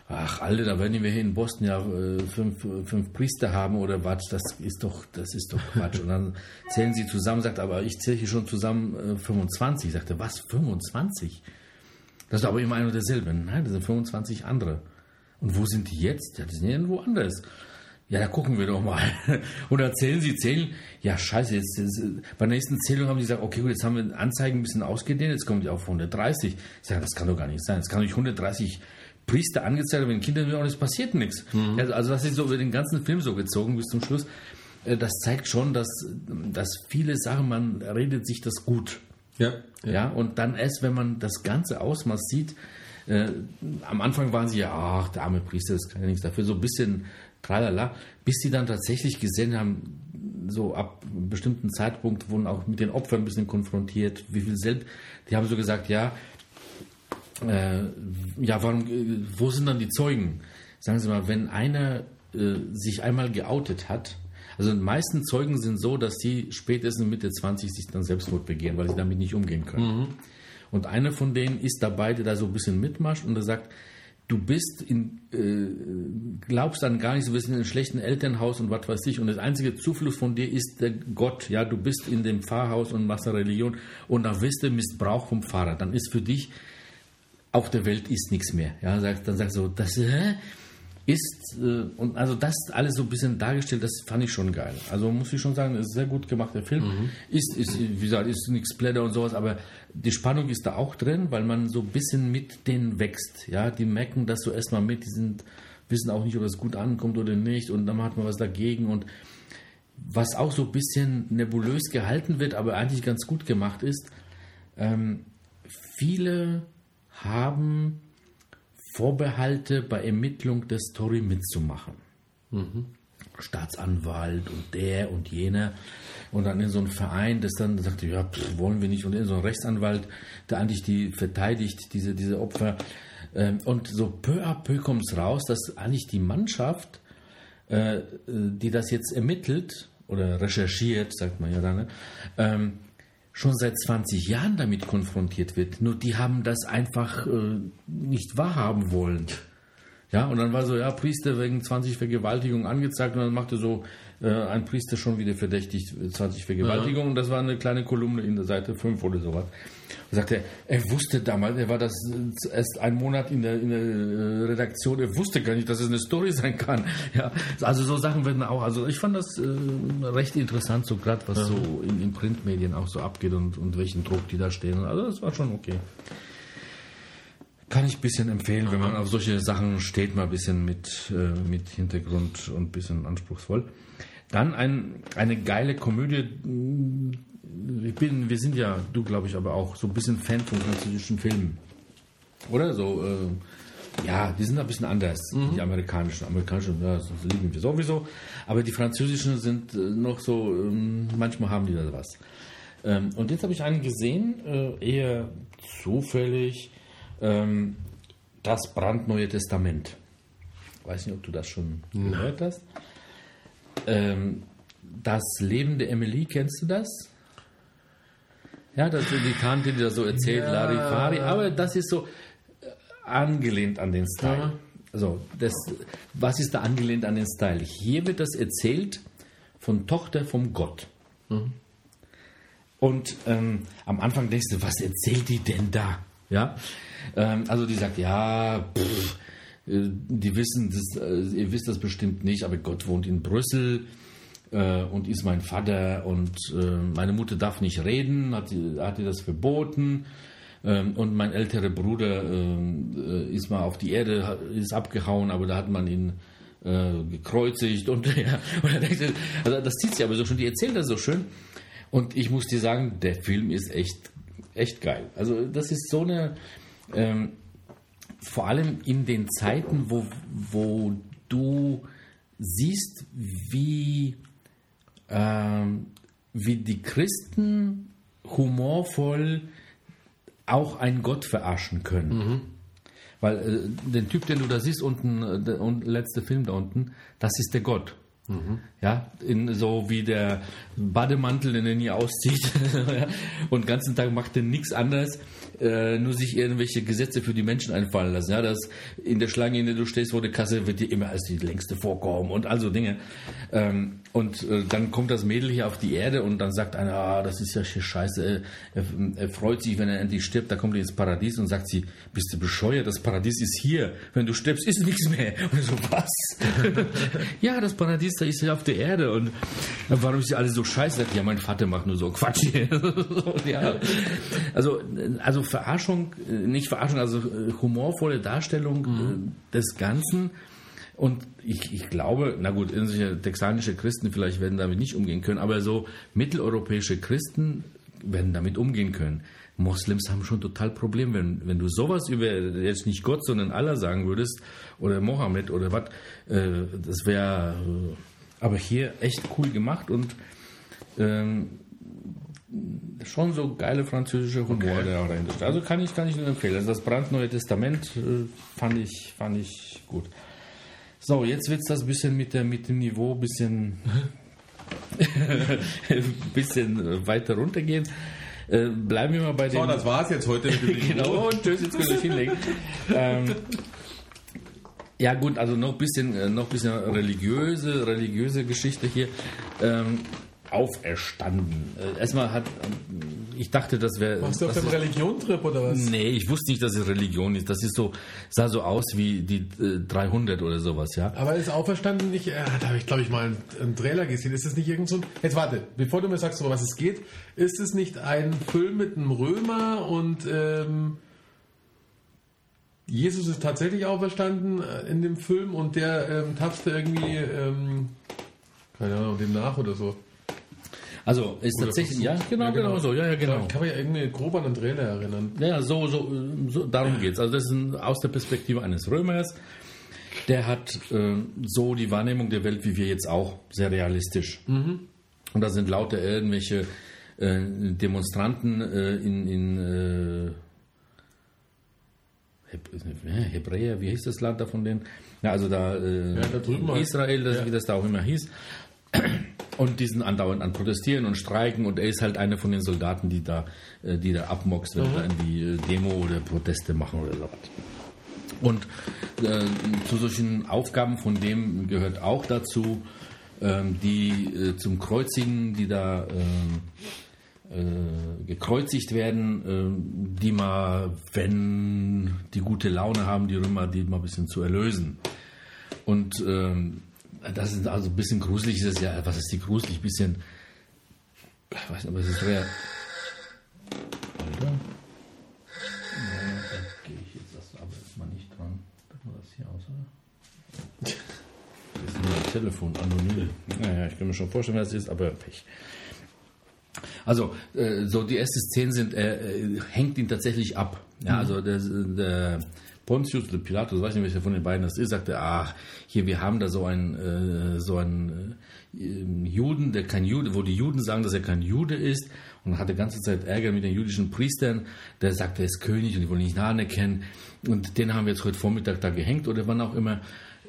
ach Alter, da werden wir hier in Boston ja äh, fünf, fünf Priester haben oder was, das ist doch, das ist doch Quatsch. Und dann zählen sie zusammen, sagt, aber ich zähle hier schon zusammen äh, 25. Ich sagte, was, 25? Das ist aber immer ein und derselbe. Nein, das sind 25 andere. Und wo sind die jetzt? Ja, die sind irgendwo anders. Ja, da gucken wir doch mal. <laughs> Und erzählen sie, zählen. Ja, scheiße, jetzt, jetzt, bei der nächsten Zählung haben die gesagt, okay, gut, jetzt haben wir Anzeigen ein bisschen ausgedehnt, jetzt kommen die auf 130. Ich sage, das kann doch gar nicht sein. Es kann nicht 130 Priester angezeigt werden, wenn Kinder sind und es passiert nichts. Also, also das ist so über den ganzen Film so gezogen bis zum Schluss. Äh, Das zeigt schon, dass, dass viele Sachen, man redet sich das gut. Ja. Ja, und dann erst, wenn man das ganze Ausmaß sieht, äh, am Anfang waren sie ja, ach, der arme Priester, das kann ja nichts dafür, so ein bisschen tralala, bis sie dann tatsächlich gesehen haben, so ab einem bestimmten Zeitpunkt wurden auch mit den Opfern ein bisschen konfrontiert, wie viel selbst, die haben so gesagt, ja, äh, ja, warum, äh, wo sind dann die Zeugen? Sagen Sie mal, wenn einer äh, sich einmal geoutet hat, also die meisten Zeugen sind so, dass sie spätestens Mitte 20 sich dann Selbstmord begehen, weil sie damit nicht umgehen können. Und einer von denen ist dabei, der da so ein bisschen mitmacht und der sagt, du bist in, äh, glaubst dann gar nicht, du bist in einem schlechten Elternhaus und was weiß ich. Und das einzige Zufluss von dir ist der Gott, ja, du bist in dem Pfarrhaus und machst eine Religion. Und dann wirst du Missbrauch vom Pfarrer, dann ist für dich auf der Welt ist nichts mehr. Ja, dann sagt so, das äh, ist, äh, und also das alles so ein bisschen dargestellt, das fand ich schon geil. Also muss ich schon sagen, ist sehr gut gemachter Film. Ist, ist, wie gesagt, ist nichts Blätter und sowas, aber die Spannung ist da auch drin, weil man so ein bisschen mit denen wächst. Ja, die merken das so erstmal mit, die sind, wissen auch nicht, ob das gut ankommt oder nicht und dann hat man was dagegen und was auch so ein bisschen nebulös gehalten wird, aber eigentlich ganz gut gemacht ist, ähm, viele haben Vorbehalte bei Ermittlung der Story mitzumachen. Staatsanwalt und der und jener und dann in so einem Verein, das dann sagte, ja, pff, wollen wir nicht und in so ein Rechtsanwalt, der eigentlich die verteidigt, diese, diese Opfer. Ähm, Und so peu à peu kommt es raus, dass eigentlich die Mannschaft, äh, die das jetzt ermittelt oder recherchiert, sagt man ja dann, ne, ähm, schon seit 20 Jahren damit konfrontiert wird. Nur die haben das einfach äh, nicht wahrhaben wollen. Ja, und dann war so, ja, Priester wegen 20 Vergewaltigungen angezeigt und dann machte so äh, ein Priester schon wieder verdächtigt äh, 20 Vergewaltigungen und das war eine kleine Kolumne in der Seite 5 oder sowas. Und sagte, er wusste damals, er war das äh, erst einen Monat in der, in der äh, Redaktion, er wusste gar nicht, dass es eine Story <laughs> sein kann. Ja, also so Sachen werden auch, also ich fand das äh, recht interessant, so gerade was so in, in Printmedien auch so abgeht und, und welchen Druck die da stehen. Also das war schon okay. Kann ich ein bisschen empfehlen, wenn man auf solche Sachen steht, mal ein bisschen mit, äh, mit Hintergrund und ein bisschen anspruchsvoll. Dann ein, eine geile Komödie. Ich bin, wir sind ja, du glaube ich, aber auch so ein bisschen Fan von französischen Filmen. Oder? So, äh, ja, die sind ein bisschen anders, die amerikanischen. Amerikanischen, ja, das lieben wir sowieso. Aber die französischen sind äh, noch so, ähm, manchmal haben die da was. Ähm, und jetzt habe ich einen gesehen, äh, eher zufällig, ähm, das brandneue Testament. Weiß nicht, ob du das schon gehört hast. Ähm, das Leben der Emily, kennst du das? Ja, das ist die Tante, die da so erzählt, Larifari, aber das ist so äh, angelehnt an den Style. Also, das, was ist da angelehnt an den Style? Hier wird das erzählt von Tochter vom Gott. Und ähm, am Anfang denkst du, was erzählt die denn da? Ja, ähm, also die sagt, ja, pff, äh, die wissen, das, äh, ihr wisst das bestimmt nicht, aber Gott wohnt in Brüssel äh, und ist mein Vater und meine Mutter darf nicht reden, hat, hat ihr das verboten. Ähm, und mein älterer Bruder ist mal auf die Erde, ist abgehauen, aber da hat man ihn gekreuzigt und <laughs> ja, also das zieht sich aber so schön, die erzählt das so schön. Und ich muss dir sagen, der Film ist echt, echt geil. Also das ist so eine, ähm, vor allem in den Zeiten, wo, wo du siehst, wie, ähm, wie die Christen humorvoll auch einen Gott verarschen können. Weil äh, den Typ, den du da siehst, unten, äh, der und letzte Film da unten, das ist der Gott. Ja, in, so wie der Bademantel, den er nie auszieht. <laughs> Und den ganzen Tag macht er nichts anderes, äh, nur sich irgendwelche Gesetze für die Menschen einfallen lassen. Ja, dass in der Schlange, in der du stehst vor der Kasse, wird dir immer als die längste vorkommen und also Dinge. Ähm, und äh, dann kommt das Mädel hier auf die Erde und dann sagt einer, ah, das ist ja hier scheiße. Er, er freut sich, wenn er endlich stirbt. Da kommt er ins Paradies und sagt sie, bist du bescheuert? Das Paradies ist hier. Wenn du stirbst, ist nichts mehr. Und so, was? <laughs> ja, das Paradies, da ist ja auf der Erde. Und warum ist ja alles so scheiße? Sagt, ja, mein Vater macht nur so Quatsch hier. <laughs> ja. Also, also Verarschung, äh, nicht Verarschung, also äh, humorvolle Darstellung äh, des Ganzen. Und ich, ich glaube, na gut, texanische Christen vielleicht werden damit nicht umgehen können, aber so mitteleuropäische Christen werden damit umgehen können. Moslems haben schon total Problem, wenn, wenn du sowas über jetzt nicht Gott, sondern Allah sagen würdest oder Mohammed oder was, äh, das wäre äh, aber hier echt cool gemacht und ähm, schon so geile französische Humor, steht. Also kann ich, kann ich nur empfehlen. Also das brandneue Testament äh, fand, ich, fand ich gut. So, jetzt wird es das bisschen mit, der, mit dem Niveau bisschen, <laughs> bisschen weiter runtergehen. Äh, bleiben wir mal bei So, dem. das war's jetzt heute mit dem <laughs> genau, und tschüss, jetzt können wir hinlegen. ähm, ja gut, also noch ein bisschen, äh, noch bisschen religiöse, religiöse Geschichte hier. Ähm, auferstanden. Äh, erstmal hat, ähm, ich dachte, das wäre. Machst du auf das dem Religion-Trip oder was? Nee, ich wusste nicht, dass es Religion ist. Das ist so, sah so aus wie die äh, 300 oder sowas, ja. Aber ist auferstanden nicht, äh, da habe ich glaube ich mal einen, einen Trailer gesehen, ist es nicht irgend so ein, jetzt warte, bevor du mir sagst, um was es geht, ist es nicht ein Film mit einem Römer und ähm, Jesus ist tatsächlich auferstanden äh, in dem Film und der ähm, tapste irgendwie, ähm, keine Ahnung, dem nach oder so. Also ist Oder tatsächlich, ja, genau, Ja, genau. genau so, ja, ja, genau. Ich kann mich ja irgendwie grob an einen Trailer erinnern. Ja, so, so, so darum geht's. Also das ist ein, aus der Perspektive eines Römers. Der hat äh, so die Wahrnehmung der Welt wie wir jetzt auch, sehr realistisch. Und da sind lauter irgendwelche äh, Demonstranten äh, in, in äh, äh, Hebräer, wie hieß das Land da von denen? Ja, also da, äh, Ja, da halt. Israel, das, Ja. wie das da auch immer hieß. Und die sind andauernd an Protestieren und Streiken und er ist halt einer von den Soldaten, die da, äh, die da abmoxt, wenn da irgendwie äh, Demo oder Proteste machen oder so. Und äh, zu solchen Aufgaben von dem gehört auch dazu, ähm, die äh, zum Kreuzigen, die da ähm, äh, gekreuzigt werden, ähm, die mal, wenn die gute Laune haben, die Römer, die mal ein bisschen zu erlösen. Und ähm, das ist also ein bisschen gruselig, ist es ja, was ist die gruselig? Ein bisschen, ich weiß nicht, aber es ist sehr. Alter. Ja, da gehe ich jetzt das aber erstmal nicht dran. Guck mal das hier aus, oder? Das ist nur ein Telefon, anonym. Naja, ich kann mir schon vorstellen, wer es ist, aber Pech. Also, äh, so die erste Szene sind, äh, äh, hängt ihn tatsächlich ab. Ja, also der, der Pontius oder Pilatus, weiß nicht, welcher von den beiden das ist, sagte, ach, hier, wir haben da so einen, äh, so einen äh, Juden, der kein Jude, wo die Juden sagen, dass er kein Jude ist und hatte ganze Zeit Ärger mit den jüdischen Priestern, der sagt, er ist König und die wollen ihn nicht anerkennen und den haben wir jetzt heute Vormittag da gehängt oder wann auch immer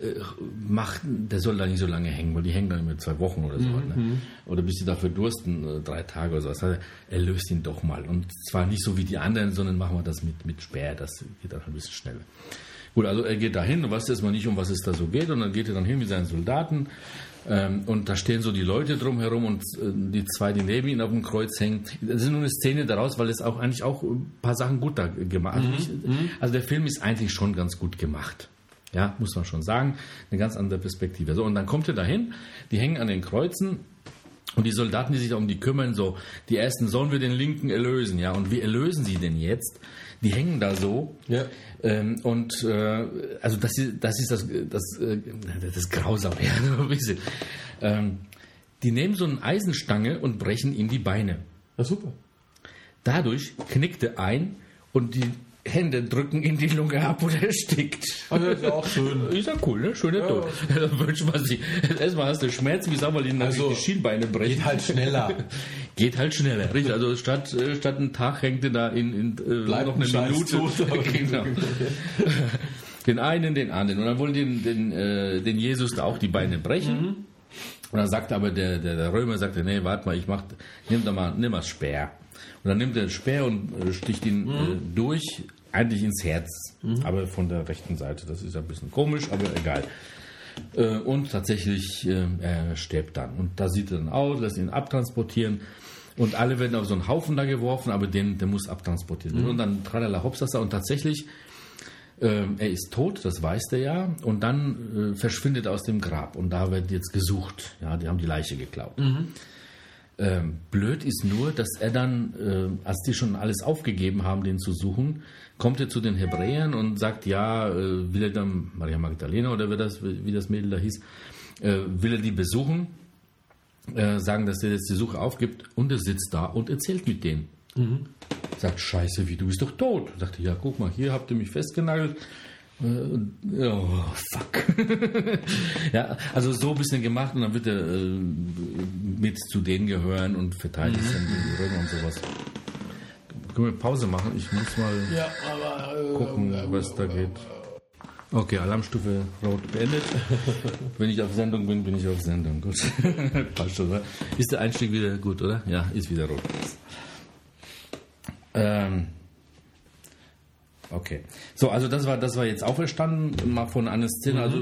äh, macht, der soll da nicht so lange hängen, weil die hängen dann immer zwei Wochen oder so. Ne? Oder bis sie da verdursten, äh, drei Tage oder so. Heißt, er löst ihn doch mal. Und zwar nicht so wie die anderen, sondern machen wir das mit, mit Speer, das geht dann ein bisschen schneller. Gut, also er geht dahin, du weißt erstmal nicht, um was es da so geht, und dann geht er dann hin mit seinen Soldaten. Ähm, und da stehen so die Leute drumherum und äh, die zwei, die neben ihm auf dem Kreuz hängen. Das ist nur eine Szene daraus, weil es auch eigentlich auch ein paar Sachen gut da gemacht also, nicht, also der Film ist eigentlich schon ganz gut gemacht. Ja, muss man schon sagen. Eine ganz andere Perspektive. So, und dann kommt er dahin, die hängen an den Kreuzen und die Soldaten, die sich da um die kümmern, so, die ersten sollen wir den Linken erlösen, ja. Und wie erlösen sie denn jetzt? Die hängen da so. Ja. Ähm, und äh, also das ist das ist das das, äh, das ist grausam, <laughs> ja, ein bisschen. Ähm, die nehmen so eine Eisenstange und brechen ihm die Beine. Na super. Dadurch knickt er ein und die Hände drücken in die Lunge ab und er erstickt. Also das ist ja auch schön. Ist ja cool, ne? Schöner Tod. Wünscht man sich. Erstmal hast du Schmerzen, wie sagen wir, die Also, die Schienbeine brechen. Geht halt schneller. <laughs> Geht halt schneller, richtig. Also statt, äh, statt einen Tag hängt er da in, in äh, Bleibt noch ein eine Scheiß Minute. tot. <laughs> genau. <laughs> Den einen, den anderen. Und dann wollen den, den, äh, den Jesus da auch die Beine brechen. Und dann sagte aber der, der, der Römer, sagte, nee, warte mal, ich mach, nimm da mal, nimm mal Speer. Und dann nimmt er den Speer und äh, sticht ihn äh, durch, eigentlich ins Herz, aber von der rechten Seite. Das ist ein bisschen komisch, aber egal. Äh, und tatsächlich, äh, er stirbt dann. Und da sieht er dann aus, lässt ihn abtransportieren. Und alle werden auf so einen Haufen da geworfen, aber den, der muss abtransportiert werden. Und dann tralala hopsasa. Und tatsächlich, ähm, er ist tot, das weiß der ja. Und dann äh, verschwindet er aus dem Grab. Und da wird jetzt gesucht. Ja, die haben die Leiche geklaut. Ähm, blöd ist nur, dass er dann, äh, als die schon alles aufgegeben haben, den zu suchen, kommt er zu den Hebräern und sagt, ja, äh, will er dann, Maria Magdalena oder wie das, wie das Mädel da hieß, äh, will er die besuchen, äh, sagen, dass er jetzt die Suche aufgibt und er sitzt da und erzählt mit denen. Sagt, scheiße, wie, du bist doch tot. Sagt ja, guck mal, hier habt ihr mich festgenagelt. Äh, Oh, fuck. <laughs> ja, also so ein bisschen gemacht und dann wird er äh, mit zu denen gehören und verteidigt dann die Römer und sowas. Können wir Pause machen? Ich muss mal Ja, aber. Äh, gucken, was da geht. Okay, Alarmstufe rot beendet. <laughs> Wenn ich auf Sendung bin, bin ich auf Sendung. Gut. <laughs> Passt schon, oder? Ist der Einstieg wieder gut, oder? Ja, ist wieder rot. Ähm, okay. So, also das war, das war jetzt auferstanden, mal von einer Szene. Also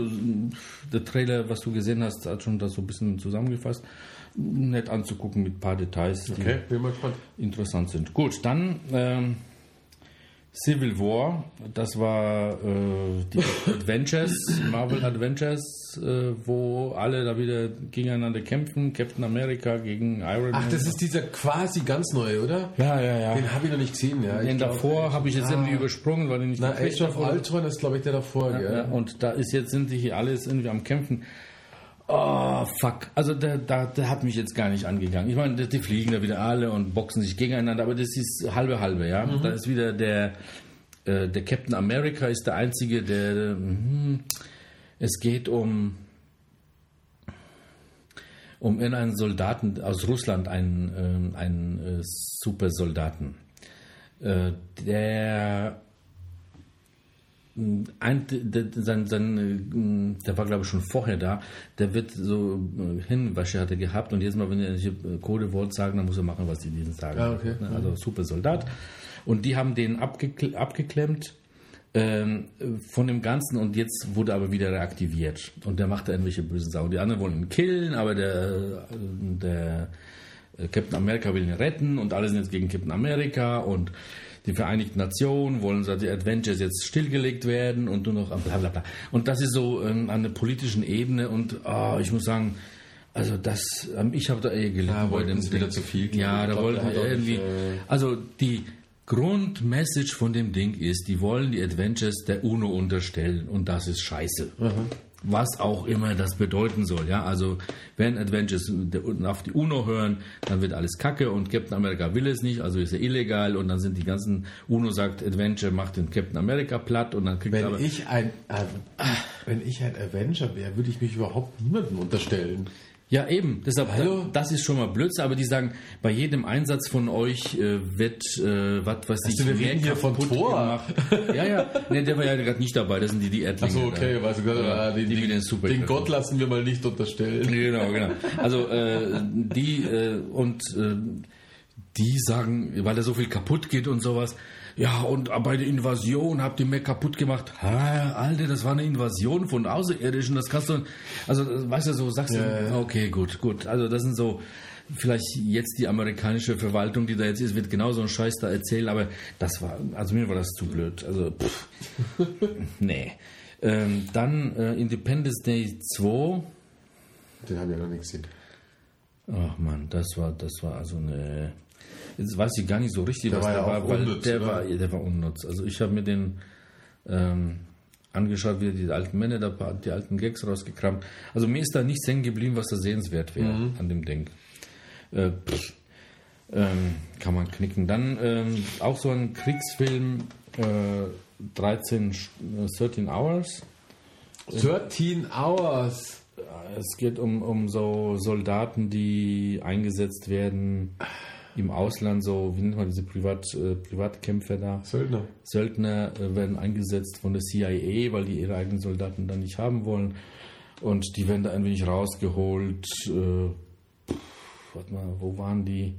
der Trailer, was du gesehen hast, hat schon das so ein bisschen zusammengefasst. Nett anzugucken mit ein paar Details, die Okay, interessant sind. Gut, dann ähm, Civil War, das war äh, die Adventures, Marvel Adventures, äh, wo alle da wieder gegeneinander kämpfen. Captain America gegen Iron Ach, Man. das ist dieser quasi ganz neue, oder? ja, ja, ja. Den habe ich noch nicht gesehen, ja. Den davor habe ich jetzt ah. irgendwie übersprungen, weil den nicht Na, Age of. Ultron ist, glaube ich, der davor, Ja, ja, und da ist jetzt sind die hier alles irgendwie am Kämpfen. Oh, fuck. Also der, der, der hat mich jetzt gar nicht angegangen. Ich meine, die- fliegen da wieder alle und boxen sich gegeneinander, aber das ist halbe halbe, ja. Da ist wieder der, äh, der Captain America ist der einzige, der mhm, es geht um um in einen Soldaten aus Russland, einen, ähm, einen äh, Supersoldaten, äh, der ein, der, sein, sein, äh, der war glaube ich schon vorher da, der wird so äh, Hinwäsche hat er gehabt und jedes Mal, wenn er ein Codewort sagen, dann muss er machen, was die diesen sagen. Ah, okay. Ne, Also super Soldat. Und die haben den abgekl abgeklemmt ähm, von dem Ganzen und jetzt wurde aber wieder reaktiviert. Und der macht da irgendwelche bösen Sachen. Die anderen wollen ihn killen, aber der, äh, der äh, Captain America will ihn retten und alle sind jetzt gegen Captain America und die Vereinigten Nationen wollen, dass die Adventures jetzt stillgelegt werden und nur noch bla bla bla. Und das ist so ähm, an der politischen Ebene und oh, ich muss sagen, also das, ähm, ich habe da eher gelitten. Ja, wollten sie wieder zu viel, Ja, da wollten hat wir auch nicht, irgendwie, äh, also die Grundmessage von dem Ding ist, die wollen die Adventures der UNO unterstellen und das ist scheiße. Was auch immer das bedeuten soll. Ja, also wenn Adventures der- auf die UNO hören, dann wird alles Kacke und Captain America will es nicht, also ist er illegal und dann sind die ganzen UNO sagt Adventure macht den Captain America platt und dann kriegt er Wenn aber ich ein, äh, wenn ich ein Avenger wäre, würde ich mich überhaupt niemandem unterstellen. Ja, eben. Deshalb, Hallo? das ist schon mal Blödsinn, aber die sagen, bei jedem Einsatz von euch äh, wird, äh, was weiß ich, wir reden hier von gemacht. Ja, ja. Nee, der war ja gerade nicht dabei. Das sind die, die Erdlinge. Achso, okay, da. weißt du, Ja, äh, den, den den, Superkräften. den Gott lassen wir mal nicht unterstellen. <laughs> Genau, genau. Also äh, die äh, und äh, die sagen, weil da so viel kaputt geht und sowas. Ja, und bei der Invasion habt ihr mehr kaputt gemacht. Ha, Alter, das war eine Invasion von Außerirdischen. Das kannst du, also weißt du, so sagst du, okay, gut, gut. Also das sind so, vielleicht jetzt die amerikanische Verwaltung, die da jetzt ist, wird genau so einen Scheiß da erzählen, aber das war, also mir war das zu blöd. Also, pff, <laughs> nee. Ähm, dann äh, Independence Day 2. Den habe ich ja noch nicht gesehen. Ach man, das war, das war also eine. Jetzt weiß ich gar nicht so richtig, Der was war der ja war, weil unnütz, der war, der war unnütz. Also ich habe mir den ähm, angeschaut, wie er die alten Männer da, die alten Gags rausgekramt. Also mir ist da nichts hängen geblieben, was da sehenswert wäre Mhm. an dem Ding. Äh, ähm, kann man knicken. Dann ähm, auch so ein Kriegsfilm, äh, 13, Sch- äh, 13 Hours. 13 Hours. Es geht um, um so Soldaten, die eingesetzt werden im Ausland, so, wie nennt man diese Privat, äh, Privatkämpfer da? Söldner. Söldner äh, werden eingesetzt von der CIA, weil die ihre eigenen Soldaten dann nicht haben wollen. Und die werden da ein wenig rausgeholt. Äh, warte mal, wo waren die?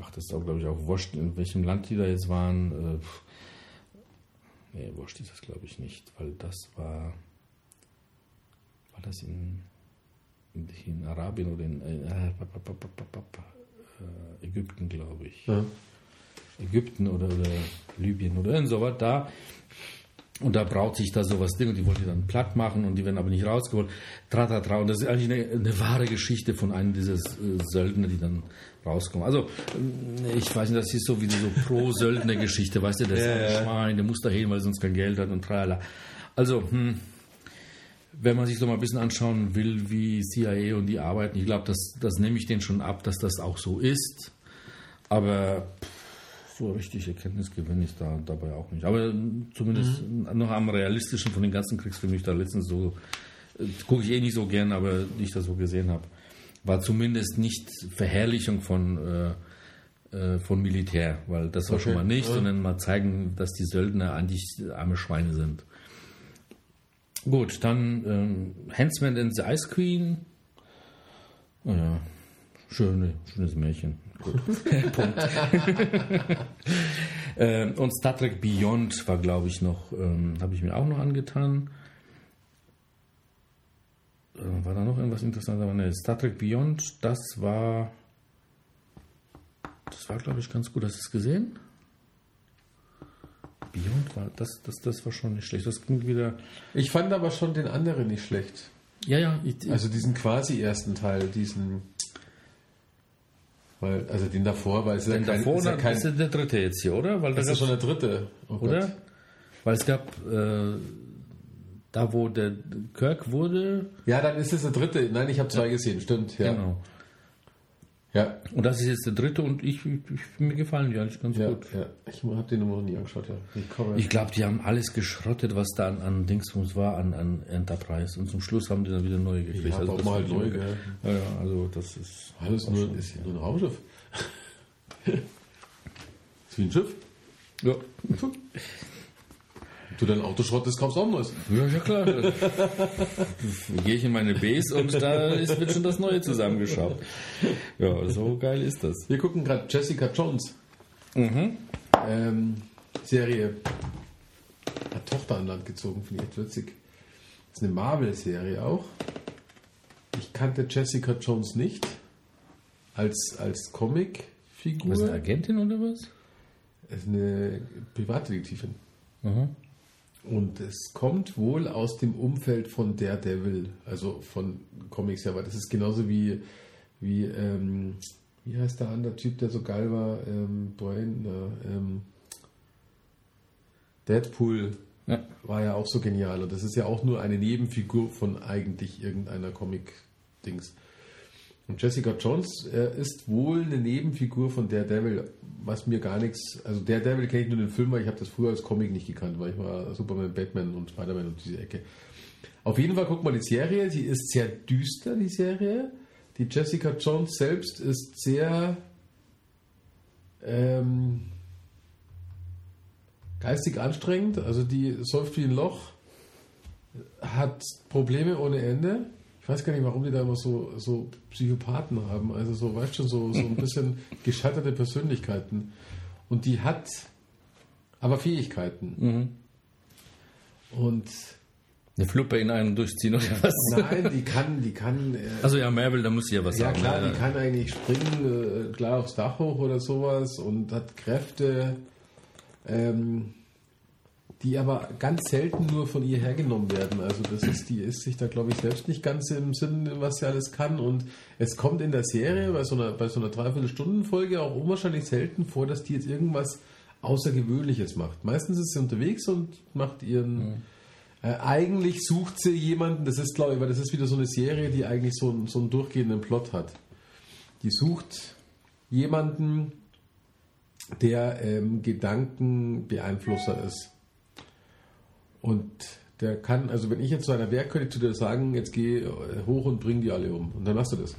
Ach, das ist auch, glaube ich, auch wurscht, in welchem Land die da jetzt waren. Äh, nee, wurscht ist das, glaube ich, nicht, weil das war. War das in, in, in Arabien oder in äh, äh, Ägypten, glaube ich. Ja. Ägypten oder, oder Libyen oder irgend sowas da. Und da braut sich da sowas Ding und die wollen die dann platt machen und die werden aber nicht rausgeholt. Tratatra. Und das ist eigentlich eine, eine wahre Geschichte von einem dieser äh, Söldner, die dann rauskommen. Also, äh, ich weiß nicht, das ist so wie so Pro-Söldner-Geschichte, weißt du, das ist ein Schwein, der muss da hin, weil er sonst kein Geld hat und tralala. Also, hm, wenn man sich so mal ein bisschen anschauen will, wie CIA und die arbeiten, ich glaube, das, das nehme ich denen schon ab, dass das auch so ist. Aber pff, so richtig Erkenntnis gewinne ich da dabei auch nicht. Aber zumindest noch am realistischen von den ganzen Kriegsfilmen, die ich da letztens so, äh, gucke ich eh nicht so gern, aber die ich da so gesehen habe, war zumindest nicht Verherrlichung von, äh, äh, von Militär, weil das war Okay, schon mal nicht, sondern mal zeigen, dass die Söldner eigentlich arme Schweine sind. Gut, dann ähm, Huntsman and the Ice Queen. Oh ja, schöne, schönes Märchen. Gut. <laughs> Punkt. <laughs> ähm, und Star Trek Beyond war, glaube ich, noch, ähm, habe ich mir auch noch angetan. Äh, war da noch irgendwas Interessantes? Aber ne, Star Trek Beyond, das war, das war, glaube ich, ganz gut. Hast du es gesehen? Beyond war, das, das, das war schon nicht schlecht. Das ging wieder, Ich fand aber schon den anderen nicht schlecht. ja, ja, ich, Also diesen quasi ersten Teil, diesen. Weil, also den davor, weil es ist ja kein, davor, ist ja das kein, ist ja der dritte jetzt hier, oder? Weil da das ist schon der dritte. Oh Gott. oder? Weil es gab, äh, da wo der Kirk wurde, Ja, dann ist es der dritte. Nein, ich habe zwei gesehen, stimmt. Ja. genau. Ja. Und das ist jetzt der dritte und ich, ich, mir gefallen die eigentlich ganz Ja, gut. ja. Ich habe den noch nie angeschaut, ja. Ich. Ich glaube, die haben alles geschrottet, was da an, an Dingsbums war, an, an Enterprise. Und zum Schluss haben die dann wieder neue gekriegt. Ja, braucht das man halt finde ich neu, okay. Ja, ja, also das ist. Alles nur, ist hier nur ein Raumschiff. <laughs> ist wie ein Schiff. Ja, Du dein Auto schrottest, kaufst auch ein neues. ja, ja klar. Gehe ich in meine Base und da ist, wird schon das Neue zusammengeschraubt. Ja, so geil ist das. Wir gucken gerade Jessica Jones. Mhm. Ähm, Serie. Hat Tochter an Land gezogen, finde ich echt witzig. ist eine Marvel-Serie auch. Ich kannte Jessica Jones nicht als, als Comic-Figur. Was, eine Agentin oder was? ist eine Privatdetektivin. Mhm. Und es kommt wohl aus dem Umfeld von Daredevil, also von Comics her, weil das ist genauso wie, wie, ähm, wie heißt der andere Typ, der so geil war, ähm, Brian, äh, ähm, Deadpool Ja. war ja auch so genial und das ist ja auch nur eine Nebenfigur von eigentlich irgendeiner Comic-Dings. Und Jessica Jones äh, ist wohl eine Nebenfigur von Daredevil, was mir gar nichts. Also Daredevil kenne ich nur den Film, weil ich habe das früher als Comic nicht gekannt, weil ich war Superman, Batman und Spider-Man und diese Ecke. Auf jeden Fall guck mal die Serie, sie ist sehr düster, die Serie. Die Jessica Jones selbst ist sehr ähm, geistig anstrengend, also die säuft wie ein Loch, hat Probleme ohne Ende. Ich weiß gar nicht, warum die da immer so, so Psychopathen haben. Also so, weißt du, so, so ein <laughs> bisschen gescheiterte Persönlichkeiten. Und die hat aber Fähigkeiten. Und Eine Fluppe in einem durchziehen oder was? nein, die kann, die kann. Äh, Also ja, Marvel, da muss ich ja was ja sagen. klar, ne? die kann eigentlich springen, äh, klar aufs Dach hoch oder sowas und hat Kräfte, ähm, die aber ganz selten nur von ihr hergenommen werden. Also das ist, die ist sich da glaube ich selbst nicht ganz im Sinn, was sie alles kann. Und es kommt in der Serie bei so einer, bei so einer Dreiviertelstunden-Folge auch unwahrscheinlich selten vor, dass die jetzt irgendwas Außergewöhnliches macht. Meistens ist sie unterwegs und macht ihren. Äh, eigentlich sucht sie jemanden, das ist glaube ich, weil das ist wieder so eine Serie, die eigentlich so, einen- so einen durchgehenden Plot hat. Die sucht jemanden, der ähm, Gedankenbeeinflusser ist. Und der kann, also wenn ich jetzt zu einer wäre, könnte ich zu dir sagen, jetzt geh äh, hoch und bring die alle um. Und dann machst du das.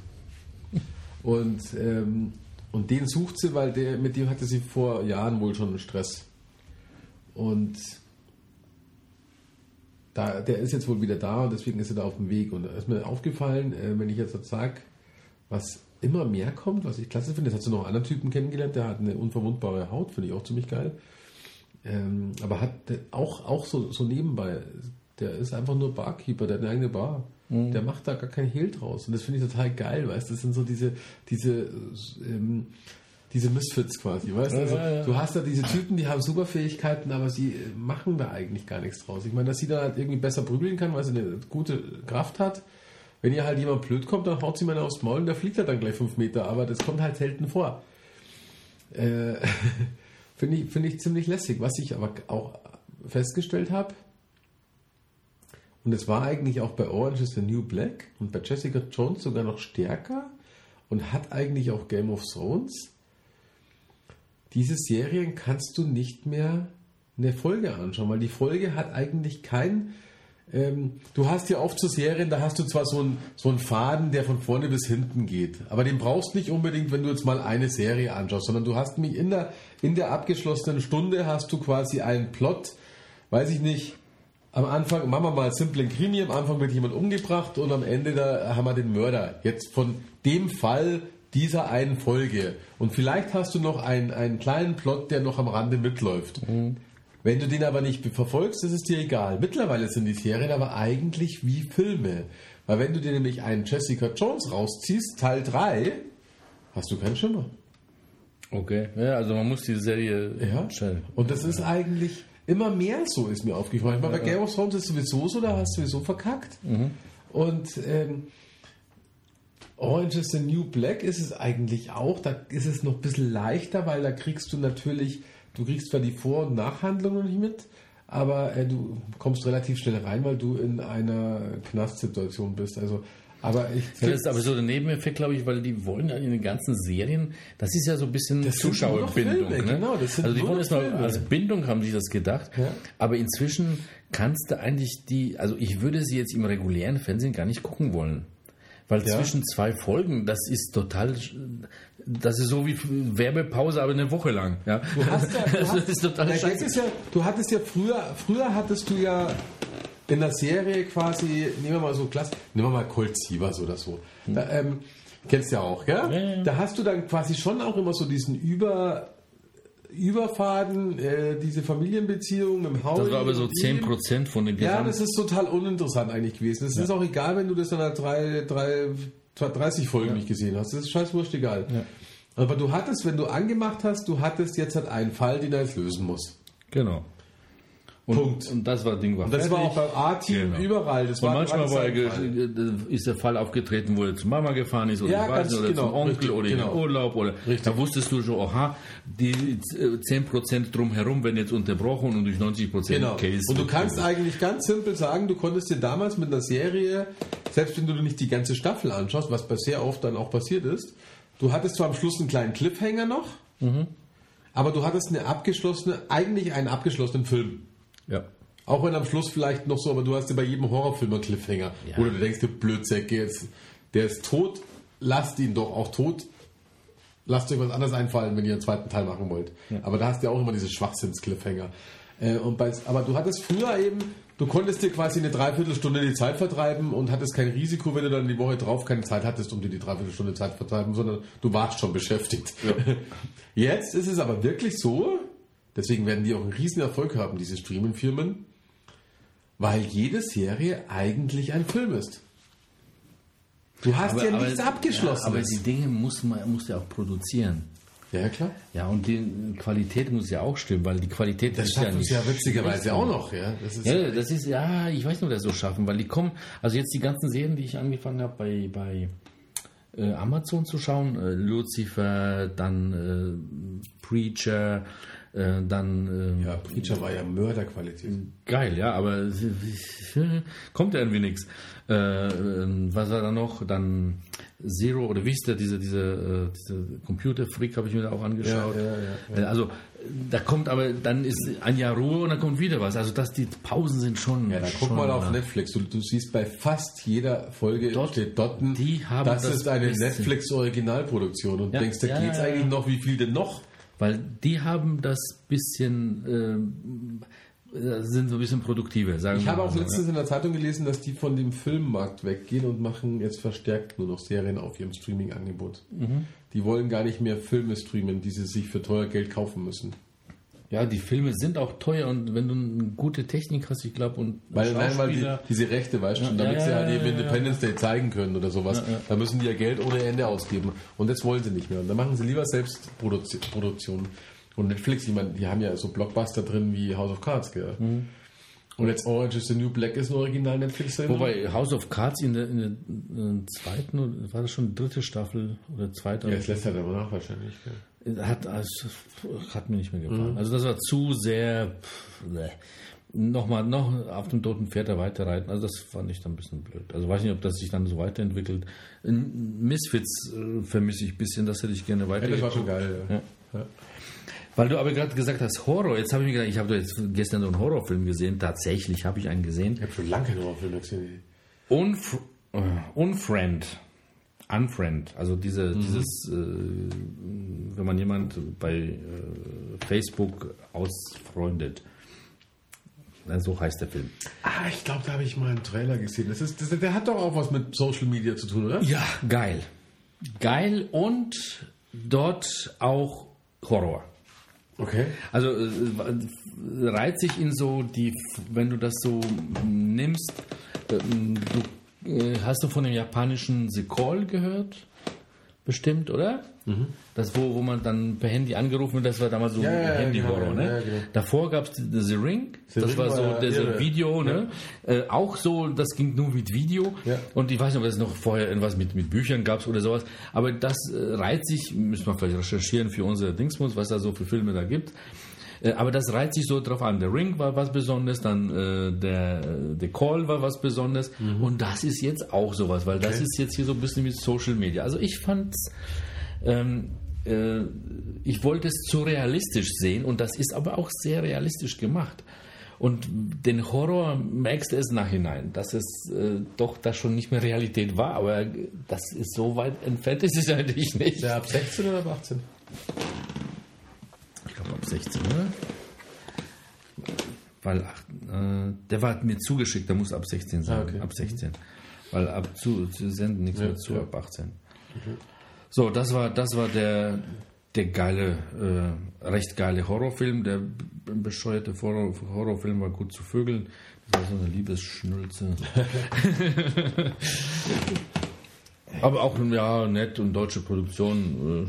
Und, ähm, und den sucht sie, weil der, mit dem hatte sie vor Jahren wohl schon Stress. Und da, der ist jetzt wohl wieder da und deswegen ist er da auf dem Weg. Und da ist mir aufgefallen, äh, wenn ich jetzt sage, was immer mehr kommt, was ich klasse finde, das hast du noch einen anderen Typen kennengelernt, der hat eine unverwundbare Haut, finde ich auch ziemlich geil. Ähm, aber hat auch, auch so, so nebenbei, der ist einfach nur Barkeeper, der hat eine eigene Bar. Der macht da gar kein Hehl draus. Und das finde ich total geil, weißt du, das sind so diese, diese, ähm, diese Misfits quasi, weißt du? Also, ja, ja. Du hast da diese Typen, die haben super Fähigkeiten, aber sie äh, machen da eigentlich gar nichts draus. Ich meine, dass sie dann halt irgendwie besser prügeln kann, weil sie eine gute Kraft hat. Wenn ihr halt jemand blöd kommt, dann haut sie mal aufs Maul und der fliegt halt dann gleich fünf Meter, aber das kommt halt selten vor. Äh, <laughs> Finde ich, finde ich ziemlich lässig. Was ich aber auch festgestellt habe, und es war eigentlich auch bei Orange is the New Black und bei Jessica Jones sogar noch stärker und hat eigentlich auch Game of Thrones. Diese Serien kannst du nicht mehr eine Folge anschauen, weil die Folge hat eigentlich kein. Ähm, du hast ja oft so Serien, da hast du zwar so einen, so einen Faden, der von vorne bis hinten geht, aber den brauchst du nicht unbedingt, wenn du jetzt mal eine Serie anschaust, sondern du hast mich in der, in der abgeschlossenen Stunde hast du quasi einen Plot, weiß ich nicht, am Anfang, machen wir mal simplen Krimi, am Anfang wird jemand umgebracht und am Ende da haben wir den Mörder. Jetzt von dem Fall dieser einen Folge. Und vielleicht hast du noch einen, einen kleinen Plot, der noch am Rande mitläuft. Wenn du den aber nicht verfolgst, ist es dir egal. Mittlerweile sind die Serien aber eigentlich wie Filme. Weil wenn du dir nämlich einen Jessica Jones rausziehst, Teil 3, hast du keinen Schimmer. Okay. Ja, also man muss die Serie Ja. schnell. Und das ist eigentlich immer mehr so, ist mir aufgefallen. Ich meine, bei Game of Thrones ist sowieso so, da hast du sowieso verkackt. Und ähm, Orange is the New Black ist es eigentlich auch. Da ist es noch ein bisschen leichter, weil da kriegst du natürlich, du kriegst zwar die Vor- und Nachhandlungen nicht mit, aber äh, du kommst relativ schnell rein, weil du in einer Knastsituation bist. Also, aber ich Ja, das ist aber so der Nebeneffekt, glaube ich, weil die wollen ja in den ganzen Serien, das ist ja so ein bisschen noch Zuschauerbindung. Ne? genau, das sind also die wollen noch es mal Filme. als Bindung haben sie das gedacht. Ja. Aber inzwischen kannst du eigentlich die, also ich würde sie jetzt im regulären Fernsehen gar nicht gucken wollen. Weil Ja. zwischen zwei Folgen, das ist total, das ist so wie Werbepause, aber eine Woche lang. Ja. Du hast ja, du <laughs> das ist total Na, scheiße. ist ja, du hattest ja früher, früher hattest du ja in der Serie quasi, nehmen wir mal so klasse, nehmen wir mal Colt Sievers oder so. Da, ähm, kennst du ja auch, gell? Ja, ja. Da hast du dann quasi schon auch immer so diesen Über, Überfaden, äh, diese Familienbeziehung im Haus. Das war aber so 10% von den Ja, Gesamt- das ist total uninteressant eigentlich gewesen. Es ist auch egal, wenn du das dann halt drei, drei, 30 Folgen nicht gesehen hast. Das ist scheiß wurscht egal. Aber du hattest, wenn du angemacht hast, du hattest jetzt halt einen Fall, den er jetzt lösen muss. Genau. Und, Punkt. Und das war Ding war Und das war auch beim A-Team Genau. überall. Das Und war manchmal war er, ge- ist der Fall aufgetreten, wo er zu Mama gefahren ist oder, Ja, nicht, oder genau, zum Onkel richtig, oder in den genau. Urlaub. Oder, Richtig. Da wusstest du schon, aha, die äh, 10% drumherum werden jetzt unterbrochen und durch 90% Genau. Case. Und du kannst gelöst. eigentlich ganz simpel sagen, du konntest dir damals mit einer Serie, selbst wenn du nicht die ganze Staffel anschaust, was bei sehr oft dann auch passiert ist, du hattest zwar am Schluss einen kleinen Cliffhanger noch, Mhm. aber du hattest eine abgeschlossene, eigentlich einen abgeschlossenen Film. Ja. Auch wenn am Schluss vielleicht noch so, aber du hast ja bei jedem Horrorfilm einen Cliffhanger. Ja. Oder du denkst, du Blödsäcke, jetzt, der ist tot, lasst ihn doch auch tot. Lasst euch was anderes einfallen, wenn ihr einen zweiten Teil machen wollt. Aber da hast du ja auch immer diese Schwachsinns-Cliffhanger. Äh, und bei, aber du hattest früher eben, du konntest dir quasi eine Dreiviertelstunde die Zeit vertreiben und hattest kein Risiko, wenn du dann die Woche drauf keine Zeit hattest, um dir die Dreiviertelstunde Zeit zu vertreiben, sondern du warst schon beschäftigt. <laughs> Jetzt ist es aber wirklich so, deswegen werden die auch einen riesen Erfolg haben, diese Streaming-Firmen, weil jede Serie eigentlich ein Film ist. Du hast ja nichts Ja, aber die Dinge muss man muss ja auch produzieren. Ja, ja, klar. Ja, und die Qualität muss ja auch stimmen, weil die Qualität Das ist ja nicht sie ja witzigerweise auch noch. Ja, das ist Ja, das ist, ja, ich weiß nicht, ob wir das so schaffen, weil die kommen, also jetzt die ganzen Serien, die ich angefangen habe bei, bei äh, Amazon zu schauen, äh, Lucifer, dann äh, Preacher, äh, dann äh, ja, Preacher war ja Mörderqualität. geil, ja, aber es- <laughs> es- kommt ja irgendwie nichts. Äh, äh, was war da noch? Dann Zero oder der, diese, diese, äh, diese Computerfreak habe ich mir da auch angeschaut. Ja, ja, Äh, Also da kommt aber, dann ist ein Jahr Ruhe und dann kommt wieder was. Also dass die Pausen sind schon. Ja, dann guck schon, mal auf Netflix. Du, du siehst bei fast jeder Folge Dort- steht dort, ein, die haben das, das ist eine. Netflix-Originalproduktion und Ja, denkst, da ja, geht's ja, ja. eigentlich noch, wie viel denn noch? Weil die haben das bisschen, ähm, äh, sind so ein bisschen produktiver, sagen Ich habe auch letztens in der Zeitung gelesen, dass die von dem Filmmarkt weggehen und machen jetzt verstärkt nur noch Serien auf ihrem Streaming-Angebot. Mhm. Die wollen gar nicht mehr Filme streamen, die sie sich für teuer Geld kaufen müssen. Ja, die Filme sind auch teuer und wenn du eine gute Technik hast, ich glaube, und Weil, nein, weil die, diese Rechte, weißt du, Ja, damit ja, sie halt eben ja, Independence Day zeigen können oder sowas, da müssen die ja Geld ohne Ende ausgeben. Und das wollen sie nicht mehr. Und dann machen sie lieber selbst Produzi- Produktion. Und Netflix, ich meine, die haben ja so Blockbuster drin wie House of Cards, gell? Mhm. Und jetzt Orange is the New Black ist ein original Netflix-Sendung. Wobei House of Cards in der, in der, in der zweiten, oder war das schon die dritte Staffel oder zweite? Ja, das lässt halt aber nach wahrscheinlich. Gell? Hat, also, hat mir nicht mehr gefallen. Also das war zu sehr pff, bleh. nochmal noch auf dem toten Pferd da weiterreiten. Also das fand ich dann ein bisschen blöd. Also weiß nicht, ob das sich dann so weiterentwickelt. In Misfits äh, vermisse ich ein bisschen, das hätte ich gerne Ja, weiter. das war schon geil. Ja. Ja. Weil du aber gerade gesagt hast, Horror. Jetzt habe ich mir gedacht, ich habe jetzt gestern so einen Horrorfilm gesehen. Tatsächlich habe ich einen gesehen. Ich habe schon lange keine Horrorfilme gesehen. Unf äh, Unfriend. Unfriend. Also diese, dieses, äh, wenn man jemand bei äh, Facebook ausfreundet. So heißt der Film. Ah, ich glaube, da habe ich mal einen Trailer gesehen. Das ist, das, der hat doch auch was mit Social Media zu tun, oder? Ja, geil. Geil und dort auch Horror. Okay. Also äh, reiht sich in so die, wenn du das so nimmst, äh, du, hast du von dem japanischen Sekol gehört? Bestimmt, oder? Das, wo, wo man dann per Handy angerufen wird, das war damals so Ja, ja, ja, Handy-Horror, genau, ne? ja, genau. Davor gab es The, The Ring, The das Ring war war so ja der so. Video, ne? Äh, auch so, das ging nur mit Video. Ja. Und ich weiß nicht, ob es noch vorher irgendwas mit, mit Büchern gab oder sowas. Aber das äh, reiht sich, müssen wir vielleicht recherchieren für unsere Dingsmus, was da so für Filme da gibt. Äh, aber das reiht sich so drauf an. Der Ring war was Besonderes, dann äh, der, der Call war was Besonderes. Und das ist jetzt auch sowas, weil das ist jetzt hier so ein bisschen mit Social Media. Also ich fand's, ähm, äh, ich wollte es zu realistisch sehen und das ist aber auch sehr realistisch gemacht. Und den Horror merkst du es nachhinein, dass es äh, doch das schon nicht mehr Realität war, aber das ist so weit entfernt, <laughs> ist es eigentlich nicht. Der ab 16 oder ab 18? Ich glaube ab 16, oder? Weil äh, der war mir zugeschickt, der muss ab 16 sein. Ah, okay. Ab 16. Weil ab zu, zu senden nichts Ja, mehr zu, ja. ab 18. So, das war, das war der, der geile, äh, recht geile Horrorfilm. Der bescheuerte Horror, Horrorfilm war gut zu vögeln. Das war so eine Liebesschnulze. <laughs> aber auch, ja, nett und deutsche Produktion,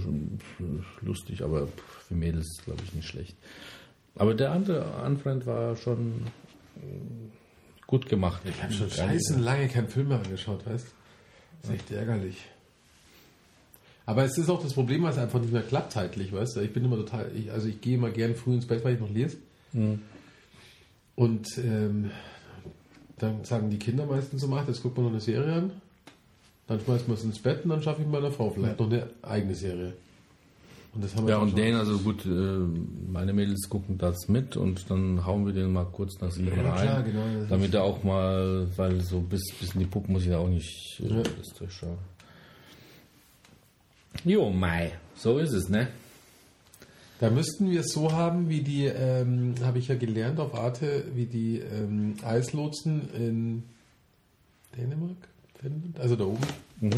äh, lustig, aber für Mädels, glaube ich, nicht schlecht. Aber der andere Unfriend war schon äh, gut gemacht. Ich habe schon scheißen lange keinen Film mehr angeschaut, weißt Das ist echt ärgerlich. Aber es ist auch das Problem, weil es einfach nicht mehr klappt zeitlich, weißt du? Ich bin immer total, ich, also ich gehe immer gern früh ins Bett, weil ich noch lese. Und ähm, dann sagen die Kinder meistens so, macht, jetzt guckt man noch eine Serie an. Dann schmeißt man es ins Bett und dann schaffe ich meiner Frau vielleicht noch eine eigene Serie. Und das haben wir Ja, und den, also gut, äh, meine Mädels gucken das mit und dann hauen wir den mal kurz nach sieben Ja, rein. klar, genau. Damit er auch mal, weil so bis, bis in die Puppen muss ich da auch nicht äh, Ja. durchschauen. Jo, Mai, so ist es, ne? Da müssten wir es so haben, wie die, ähm, habe ich ja gelernt auf Arte, wie die ähm, Eislotsen in Dänemark, Finnland, also da oben. Mhm.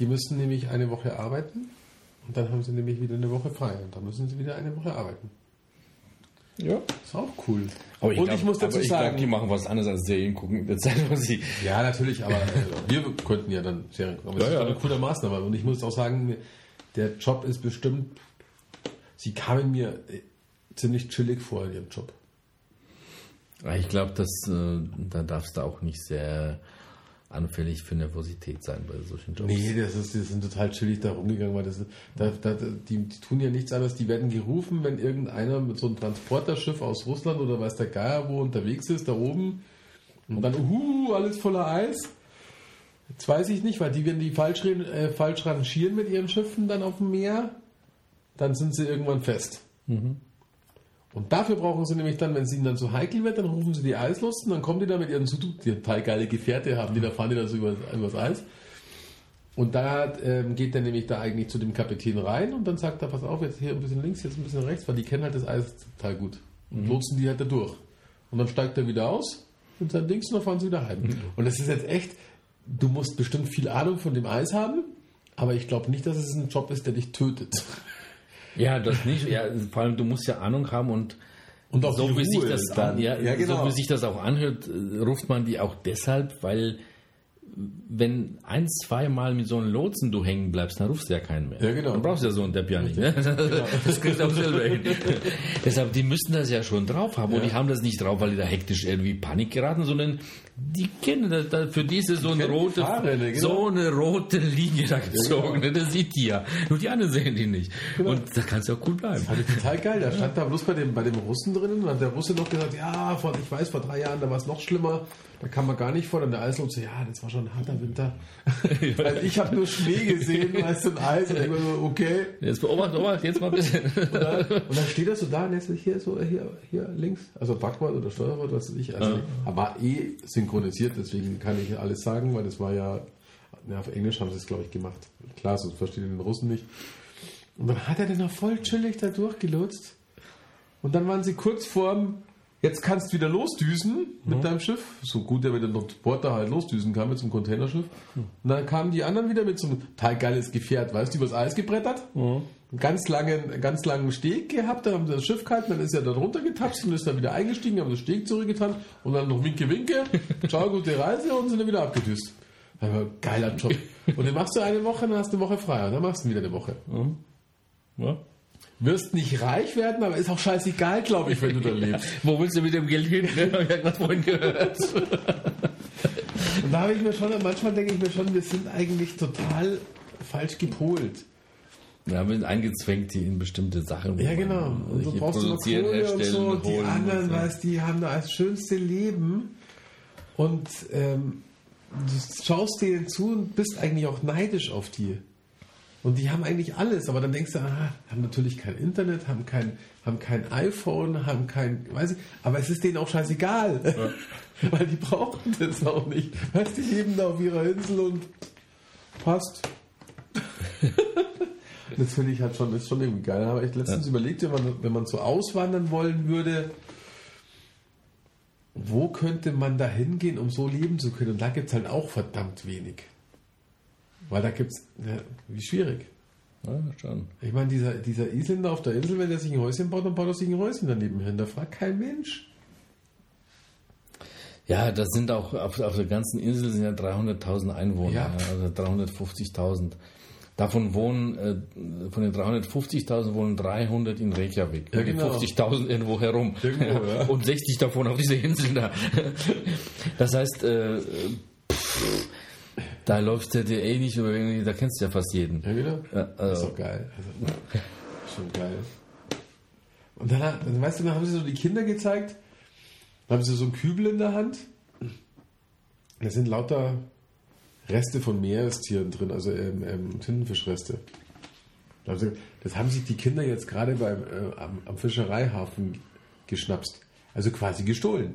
Die müssen nämlich eine Woche arbeiten und dann haben sie nämlich wieder eine Woche frei und dann müssen sie wieder eine Woche arbeiten. Ja. Ist auch cool. Aber und glaub- ich muss dazu aber ich sagen, glaub, die machen was anderes als Serien gucken in der Zeit, wo sie. ja natürlich, aber äh, wir könnten ja dann Serien gucken. Aber das Ja, ist ja. eine coole Maßnahme und ich muss auch sagen, der Job ist bestimmt, sie kamen mir äh, ziemlich chillig vor in ihrem Job. Ich glaube, dass äh, da darfst du auch nicht sehr anfällig für Nervosität sein bei solchen Jobs. Nee, das ist, die sind total chillig da rumgegangen, weil das ist, da, da, die, die tun ja nichts anderes. Die werden gerufen, wenn irgendeiner mit so einem Transporterschiff aus Russland oder weiß der Geier wo unterwegs ist, da oben. Und dann, uh, alles voller Eis. Jetzt weiß ich nicht, weil die, wenn die falsch, äh, falsch rangieren mit ihren Schiffen dann auf dem Meer, dann sind sie irgendwann fest. Und dafür brauchen sie nämlich dann, wenn es ihnen dann zu heikel wird, dann rufen sie die Eislosten, dann kommen die da mit ihren Suzuki, die total geile Gefährte haben, die da fahren die da so über, übers Eis. Und da ähm, geht er nämlich da eigentlich zu dem Kapitän rein und dann sagt er, pass auf, jetzt hier ein bisschen links, jetzt ein bisschen rechts, weil die kennen halt das Eis total gut. und lotsen die halt da durch. Und dann steigt er wieder aus mit seinen Dings und dann fahren sie wieder heim. Und das ist jetzt echt, du musst bestimmt viel Ahnung von dem Eis haben, aber ich glaube nicht, dass es ein Job ist, der dich tötet. Ja, das nicht. Ja, vor allem, du musst ja Ahnung haben und, Und auch so die wie sich Ruhe das dann. an, ja, Ja, genau. so wie sich das auch anhört, äh, ruft man die auch deshalb, weil wenn ein, zwei Mal mit so einem Lotsen du hängen bleibst, dann rufst du ja keinen mehr. Ja, genau. Dann brauchst du ja so einen Depp ja nicht. Ne? <laughs> Das kriegst du auch selber hin. <laughs> Deshalb, die müssen das ja schon drauf haben. Und die haben das nicht drauf, weil die da hektisch irgendwie Panik geraten, sondern die kennen das. da- Für die ist es so eine rote, Fahrrinne, genau. so eine rote Linie da gezogen. ne? Das sieht die ja. Nur die anderen sehen die nicht. Und da kannst du auch cool bleiben. Fand ich total geil. Da stand da bloß bei dem, bei dem Russen drinnen und hat der Russe noch gesagt, ja, vor, ich weiß, vor drei Jahren, da war es noch schlimmer. Da kam man gar nicht vor. Und der Eislauf so, ja, das war schon ein harter Winter. <laughs> Weil ich habe nur Schnee gesehen, weißt du, Eis. Und ich war so, okay. Jetzt beobachte, beobachte jetzt mal ein bisschen. Und dann, und dann steht er so da und so, hier, so, hier, hier links. Also Backward oder Steuerbord, was weiß ich. Also, er war eh synchronisiert, deswegen kann ich alles sagen, weil das war ja, na, auf Englisch haben sie es, glaube ich, gemacht. Klar, sonst verstehen den Russen nicht. Und dann hat er den noch voll chillig da durchgelotst. Und dann waren sie kurz vorm, jetzt kannst du wieder losdüsen mit deinem Schiff. So gut er mit dem Porter halt losdüsen kann mit so einem Containerschiff. Und dann kamen die anderen wieder mit so einem total geiles Gefährt, weißt du, übers Eis gebrettert. Einen ganz langen, ganz langen Steg gehabt, da haben sie das Schiff gehalten, dann ist er da runter getapst und ist dann wieder eingestiegen, haben den Steg zurückgetan und dann noch Winke, Winke, ciao, gute Reise und sind dann wieder abgedüst. Geiler Job. Und den machst du eine Woche, dann hast du eine Woche frei und dann machst du ihn wieder eine Woche. Ja. Wirst nicht reich werden, aber ist auch scheißegal, glaube ich, wenn du da lebst. Wo willst du mit dem Geld hin? Ne? Hab ich ja gerade vorhin gehört. Und da habe ich mir schon, manchmal denke ich mir schon, wir sind eigentlich total falsch gepolt. Wir haben eingezwängt, die in bestimmte Sachen. Ja, genau. Und du Hier brauchst immer produzieren, Kohle und so. Und die anderen, und so. weißt die haben da das schönste Leben. Und ähm, du schaust denen zu und bist eigentlich auch neidisch auf die. Und die haben eigentlich alles, aber dann denkst du, aha, haben natürlich kein Internet, haben kein, haben kein iPhone, haben kein, weiß ich, aber es ist denen auch scheißegal. <laughs> Weil die brauchen das auch nicht. Weißt du, die leben da auf ihrer Insel und passt. <laughs> Das finde ich halt schon, ist schon irgendwie geil. Aber ich letztens überlegt, wenn man, wenn man so auswandern wollen würde, wo könnte man da hingehen, um so leben zu können? Und da gibt es halt auch verdammt wenig. Weil da gibt es, ja, wie schwierig. Ja, schon. Ich meine, dieser, dieser Isländer auf der Insel, wenn er sich ein Häuschen baut, dann baut er sich ein Häuschen daneben hin. Da fragt kein Mensch. Ja, das sind auch, auf, auf der ganzen Insel sind ja 300.000 Einwohner, Ja. ja. also 350.000. Davon wohnen, äh, von den 350.000 wohnen 300 in Reykjavik. Die genau. 50.000 irgendwo herum. Irgendwo, ja. <laughs> Und 60 davon auf dieser Insel da. Das heißt, äh, pff, da läuft der dir eh nicht über irgendwie, da kennst du ja fast jeden. Ja, genau. Ja, Das ist also, doch geil. Also, schon geil. Und dann, hat- dann, weißt du, dann haben sie so die Kinder gezeigt, dann haben sie so einen Kübel in der Hand. Da sind lauter Reste von Meerestieren drin, also ähm, ähm, Tintenfischreste. Das haben sich die Kinder jetzt gerade beim, äh, am, am Fischereihafen geschnapst. Also quasi gestohlen.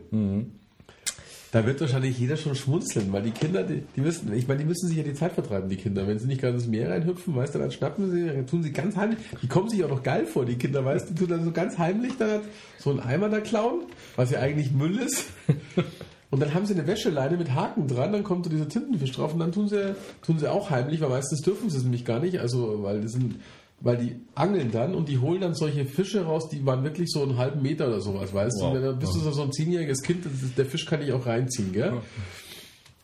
Da wird wahrscheinlich jeder schon schmunzeln, weil die Kinder, die, die müssen, ich meine, die müssen sich ja die Zeit vertreiben, die Kinder. Wenn sie nicht gerade ins Meer reinhüpfen, weißt du, dann schnappen sie, dann tun sie ganz heimlich. Die kommen sich auch noch geil vor, die Kinder, weißt du, die tun dann so ganz heimlich dann so einen Eimer da klauen, was ja eigentlich Müll ist. <laughs> Und dann haben sie eine Wäscheleine mit Haken dran, dann kommt so dieser Tintenfisch drauf und dann tun sie, tun sie auch heimlich, weil meistens dürfen sie es nämlich gar nicht, also weil das sind, weil die angeln dann und die holen dann solche Fische raus, die waren wirklich so einen halben Meter oder sowas, weißt Wow. du? Dann bist du so ein zehnjähriges Kind, ist, der Fisch kann dich auch reinziehen, gell?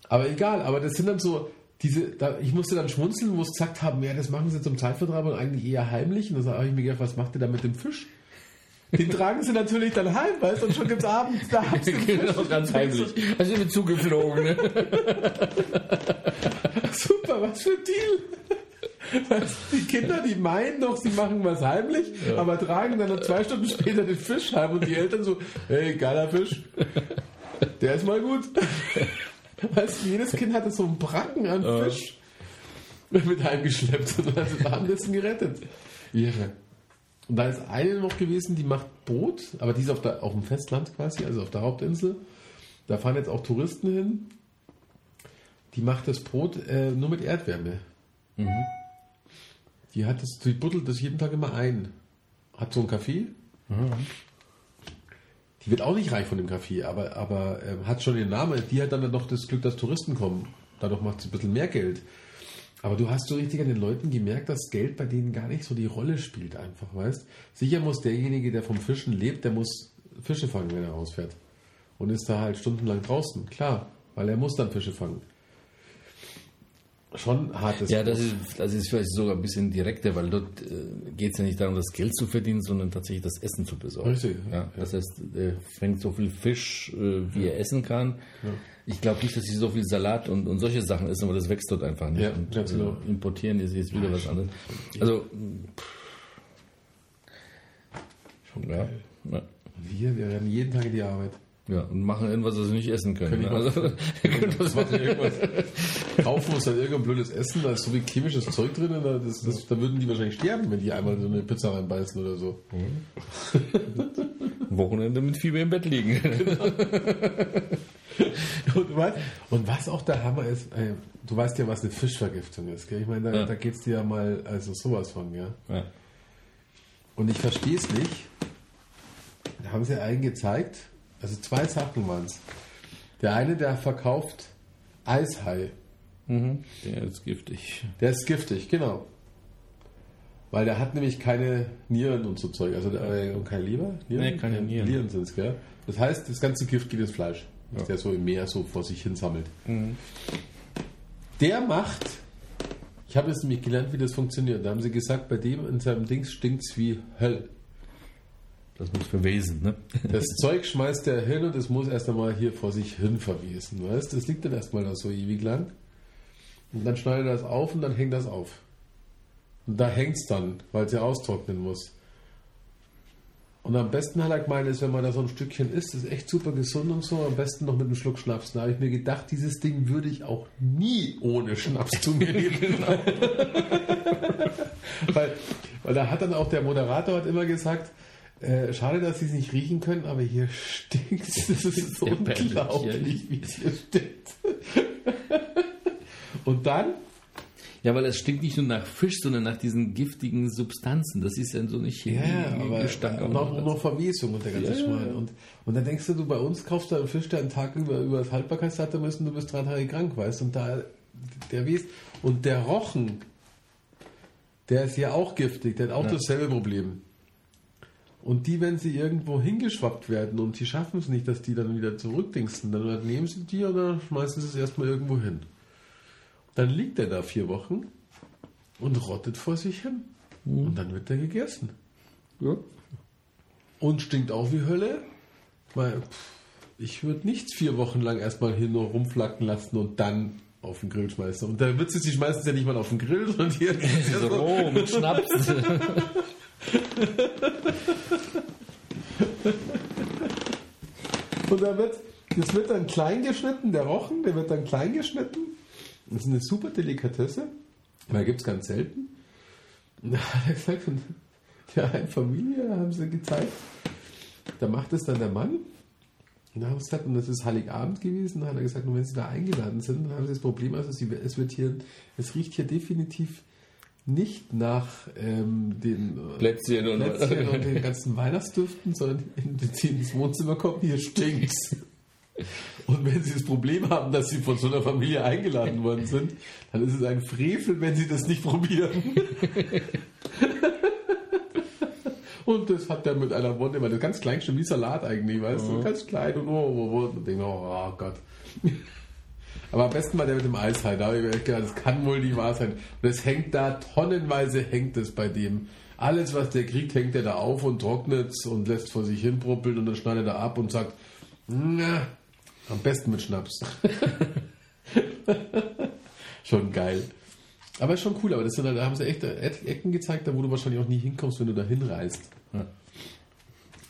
Aber egal, aber das sind dann so, diese, da, ich musste dann schmunzeln, wo es gesagt haben, ja, das machen sie zum Zeitvertreib und eigentlich eher heimlich. Und dann habe ich mir gedacht, was macht ihr da mit dem Fisch? Den tragen sie natürlich dann heim, weißt du, und schon gibt's abends, da haben <laughs> Fisch. genau, ganz heimlich. Also mit zugeflogen. Ne? <laughs> Super, was für ein Deal. Die Kinder, die meinen doch, sie machen was heimlich, aber tragen dann noch zwei Stunden später den Fisch heim und die Eltern so, hey, geiler Fisch, der ist mal gut. Weißt du, jedes Kind hatte so einen Bracken an Fisch mit heimgeschleppt und hat das Abendessen gerettet. Irre. Und da ist eine noch gewesen, die macht Brot, aber die ist auf, der, auf dem Festland quasi, also auf der Hauptinsel. Da fahren jetzt auch Touristen hin. Die macht das Brot äh, nur mit Erdwärme. Die hat das, die buddelt das jeden Tag immer ein. Hat so einen Kaffee. Die wird auch nicht reich von dem Kaffee, aber, aber ähm, hat schon den Namen. Die hat dann noch das Glück, dass Touristen kommen. Dadurch macht sie ein bisschen mehr Geld. Aber du hast so richtig an den Leuten gemerkt, dass Geld bei denen gar nicht so die Rolle spielt, einfach, weißt Sicher muss derjenige, der vom Fischen lebt, der muss Fische fangen, wenn er rausfährt. Und ist da halt stundenlang draußen, klar, weil er muss dann Fische fangen. Schon hartes Ja, das ist, das ist vielleicht sogar ein bisschen direkter, weil dort äh, geht es ja nicht darum, das Geld zu verdienen, sondern tatsächlich das Essen zu besorgen. Richtig, ja. Ja, das heißt, er fängt so viel Fisch, äh, wie er essen kann. Ich glaube nicht, dass sie so viel Salat und, und solche Sachen essen, aber das wächst dort einfach nicht. Ja, und, ganz genau. äh, importieren ist jetzt wieder was anderes. Also, pff, ja, ja. Wir, wir rennen jeden Tag in die Arbeit. Ja, und machen irgendwas, was sie nicht essen können. Können die also, <laughs> Das macht ja irgendwas. Kaufen uns dann irgendein blödes Essen, da ist so viel chemisches Zeug drin, da, das, das, da würden die wahrscheinlich sterben, wenn die einmal so eine Pizza reinbeißen oder so. <laughs> Wochenende mit Fieber im Bett liegen. Und was, und was auch der Hammer ist, äh, du weißt ja, was eine Fischvergiftung ist. Gell? Ich meine, da, Ja. da geht es dir ja mal also sowas von, ja. ja. Und ich verstehe es nicht. Da haben sie einen gezeigt, also zwei Sachen waren es. Der eine, der verkauft Eishai. Mhm. Der ist giftig. Der ist giftig, genau. Weil der hat nämlich keine Nieren und so Zeug. Also der, äh, und keine Leber? Nee, keine Nieren. Nieren sind es, gell? Das heißt, das ganze Gift geht ins Fleisch, was Ja. der so im Meer so vor sich hin sammelt. Der macht, ich habe jetzt nämlich gelernt, wie das funktioniert. Da haben sie gesagt, bei dem in seinem Dings stinkt es wie Höll. Das muss verwesen, ne? <laughs> Das Zeug schmeißt er hin und es muss erst einmal hier vor sich hin verwesen. Weißt? Das liegt dann erstmal da so ewig lang. Und dann schneidet er das auf und dann hängt das auf. Und da hängt es dann, weil es ja austrocknen muss. Und am besten hat er gemeint, ist, wenn man da so ein Stückchen isst, ist echt super gesund und so, am besten noch mit einem Schluck Schnaps. Da habe ich mir gedacht, dieses Ding würde ich auch nie ohne Schnaps zu mir nehmen. <laughs> weil, weil da hat dann auch der Moderator hat immer gesagt, äh, schade, dass sie es nicht riechen können, aber hier stinkt es. Das ist so <laughs> unglaublich, wie es hier stinkt. <laughs> und dann Ja, weil es stinkt nicht nur nach Fisch, sondern nach diesen giftigen Substanzen. Das ist ja so nicht Ja, aber Gestank. und auch noch Verwesung und der ganze Ja. Schmarrn. Und, und dann denkst du, du bei uns kaufst du einen Fisch, der einen Tag über, über das Haltbarkeitsdatum ist und du bist drei Tage krank, weißt Und da, der west. Und der Rochen, der ist ja auch giftig, der hat auch Ja. dasselbe Problem. Und die, wenn sie irgendwo hingeschwappt werden und sie schaffen es nicht, dass die dann wieder zurückdingsen, dann nehmen sie die oder schmeißen sie es erstmal irgendwo hin. Dann liegt er da vier Wochen und rottet vor sich hin. Und dann wird er gegessen. Ja. Und stinkt auch wie Hölle. Weil pff, ich würde nichts vier Wochen lang erstmal hin und rumflacken lassen und dann auf den Grill schmeißen. Und der Witz ist, sie schmeißen es ja nicht mal auf den Grill, sondern hier <laughs> So roh mit Schnaps. <laughs> Und da wird, das wird dann klein geschnitten, der Rochen, der wird dann klein geschnitten. Das ist eine super Delikatesse. Da gibt es ganz selten. Und <laughs> da hat er gesagt, von der einen Familie haben sie gezeigt, da macht es dann der Mann. Und, da haben sie gesagt, und das ist Heiligabend gewesen, da hat er gesagt, und wenn sie da eingeladen sind, dann haben sie das Problem, also sie, es wird hier, es riecht hier definitiv nicht nach ähm, den äh, Plätzchen und- Plätzchen und den ganzen Weihnachtsdüften, sondern in, wenn sie ins Wohnzimmer kommen, hier stinkt's. Und wenn Sie das Problem haben, dass Sie von so einer Familie eingeladen worden sind, dann ist es ein Frevel, wenn Sie das nicht probieren. Und das hat er mit einer Wunde, weil das ganz klein schon wie Salat eigentlich, weißt du, ganz klein und oh, oh, oh, und denke, oh, oh Gott. Aber am besten war der mit dem Eishai, da habe ich mir gedacht, das kann wohl nicht wahr sein. Und es hängt da, tonnenweise hängt es bei dem. Alles, was der kriegt, hängt er da auf und trocknet und lässt vor sich hin bruppeln und dann schneidet er ab und sagt, na, am besten mit Schnaps. <laughs> schon geil. Aber ist schon cool, aber das sind, da haben sie echt Ecken gezeigt, da wo du wahrscheinlich auch nie hinkommst, wenn du da hinreist.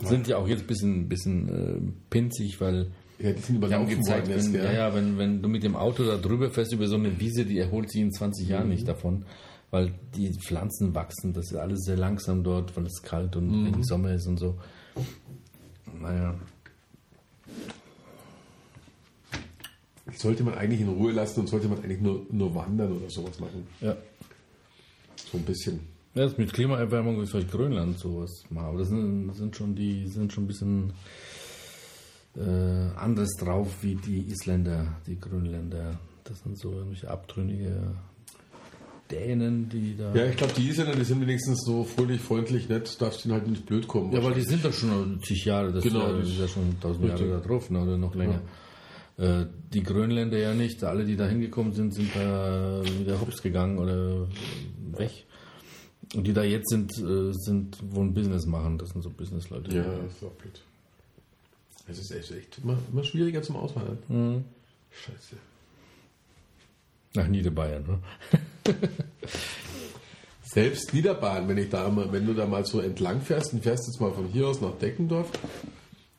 Sind ja auch jetzt ein bisschen, bisschen äh, pinzig, weil Ja, die sind überlaufen gezeigt, worden wenn, ja, ja, wenn, wenn du mit dem Auto da drüber fährst über so eine Wiese, die erholt sich in 20 Jahren Mhm. nicht davon, weil die Pflanzen wachsen, das ist alles sehr langsam dort, weil es kalt und Mhm. Sommer ist und so. Naja, sollte man eigentlich in Ruhe lassen und sollte man eigentlich nur, nur wandern oder sowas machen. ja. So ein bisschen. Ja, das mit Klimaerwärmung ist vielleicht Grönland sowas mal, aber das sind, das sind schon die sind schon ein bisschen äh, anderes drauf wie die Isländer, die Grönländer. Das sind so irgendwelche abtrünnige Dänen, die da. Ja, ich glaube, die Isländer, die sind wenigstens so fröhlich, freundlich, nett, darfst ihnen halt nicht blöd kommen. Ja, weil die sind doch schon zig Jahre, das, Genau, ist, ja, das ist ja schon tausend Jahre da drauf, ne, oder noch länger. Äh, die Grönländer ja nicht, alle, die da hingekommen sind, sind da wieder hops gegangen oder weg. Und die da jetzt sind, äh, sind, wollen Business machen, das sind so Businessleute. Ja, das ist auch blöd. Es ist echt, echt immer, immer schwieriger zum Auswandern. Mhm. Scheiße. Nach Niederbayern, ne? <laughs> Selbst Niederbayern, wenn ich da mal, wenn du da mal so entlang fährst und fährst jetzt mal von hier aus nach Deckendorf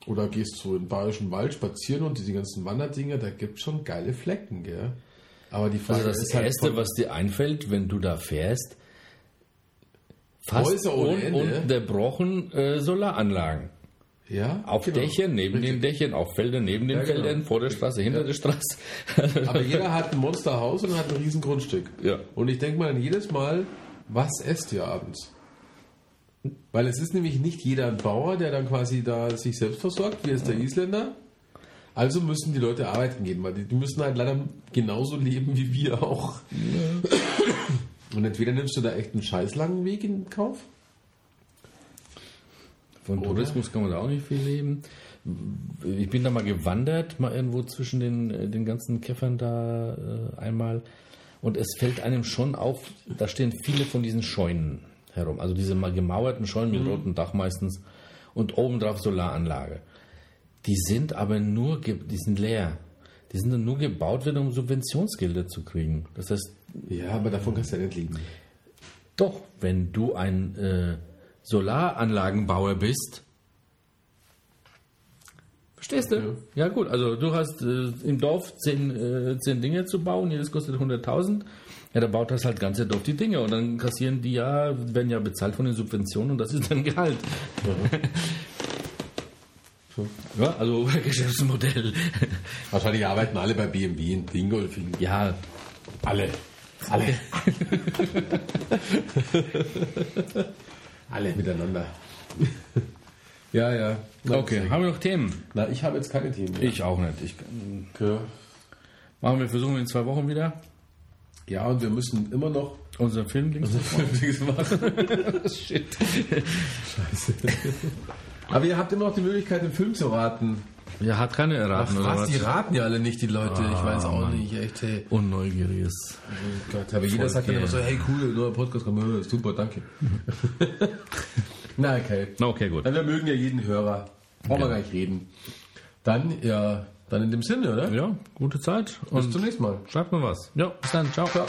oder gehst so im Bayerischen Wald spazieren und diese ganzen Wanderdinger, da gibt es schon geile Flecken, gell? Aber die Frage Also das ist halt Erste, was dir einfällt, wenn du da fährst, fast Häuser ohne un Ende. unterbrochen äh, Solaranlagen. Ja, Auf genau. Dächern, neben Richtig. den Dächern, auf Feldern, neben den Ja, genau. Feldern, vor der Straße, hinter der Straße. <laughs> Aber jeder hat ein Monsterhaus und hat ein riesen Grundstück. Ja. Und ich denke mal dann jedes Mal, was esst ihr abends? Weil es ist nämlich nicht jeder ein Bauer, der dann quasi da sich selbst versorgt, wie es der Isländer. Also müssen die Leute arbeiten gehen, weil die, müssen halt leider genauso leben wie wir auch. Und entweder nimmst du da echt einen scheißlangen Weg in Kauf. Von Tourismus kann man da auch nicht viel leben. Ich bin da mal gewandert, mal irgendwo zwischen den, äh, den ganzen Käffern da äh, einmal. Und es fällt einem schon auf, da stehen viele von diesen Scheunen herum. Also diese mal gemauerten Scheunen mit rotem Dach meistens. Und obendrauf Solaranlage. Die sind aber nur, die sind leer. Die sind dann nur gebaut worden, um Subventionsgelder zu kriegen. Das heißt, Ja, aber davon kannst du ja nicht leben. doch, wenn du ein äh, Solaranlagenbauer bist, verstehst du? Ja. gut, also du hast äh, im Dorf zehn, äh, zehn Dinge zu bauen, jedes kostet 100.000. Ja, da baut das halt ganze Dorf die Dinge und dann kassieren die ja, werden ja bezahlt von den Subventionen und das ist dann Gehalt. Ja, also <laughs> Geschäftsmodell. Wahrscheinlich arbeiten alle bei BMW in Dingolfing. Ja, Alle. Alle. <laughs> <laughs> alle miteinander. <laughs> ja, ja. Na, okay, haben wir noch Themen? Na, ich habe jetzt keine Themen mehr. Ich auch nicht. Ich, Ja. machen wir versuchen in zwei Wochen wieder ja, und wir müssen immer noch unseren Film links <laughs> <laughs> Shit. Aber ihr habt immer noch die Möglichkeit, den Film zu raten. Ja, hat keine erraten, oder was? Die raten ja alle nicht, die Leute. ich weiß auch Mann. nicht, echt, hey. Unneugieriges. Oh Gott, aber jeder sagt dann immer so, hey, cool, neuer Podcast, komm, ja, super, danke. Na, okay. Na, okay, gut. Dann wir mögen ja jeden Hörer. Brauchen wir gar nicht reden. Dann, ja, dann in dem Sinne, oder? Ja, gute Zeit. Bis zum nächsten Mal. schreibt mir was. Ja, bis dann. Ciao. Ciao.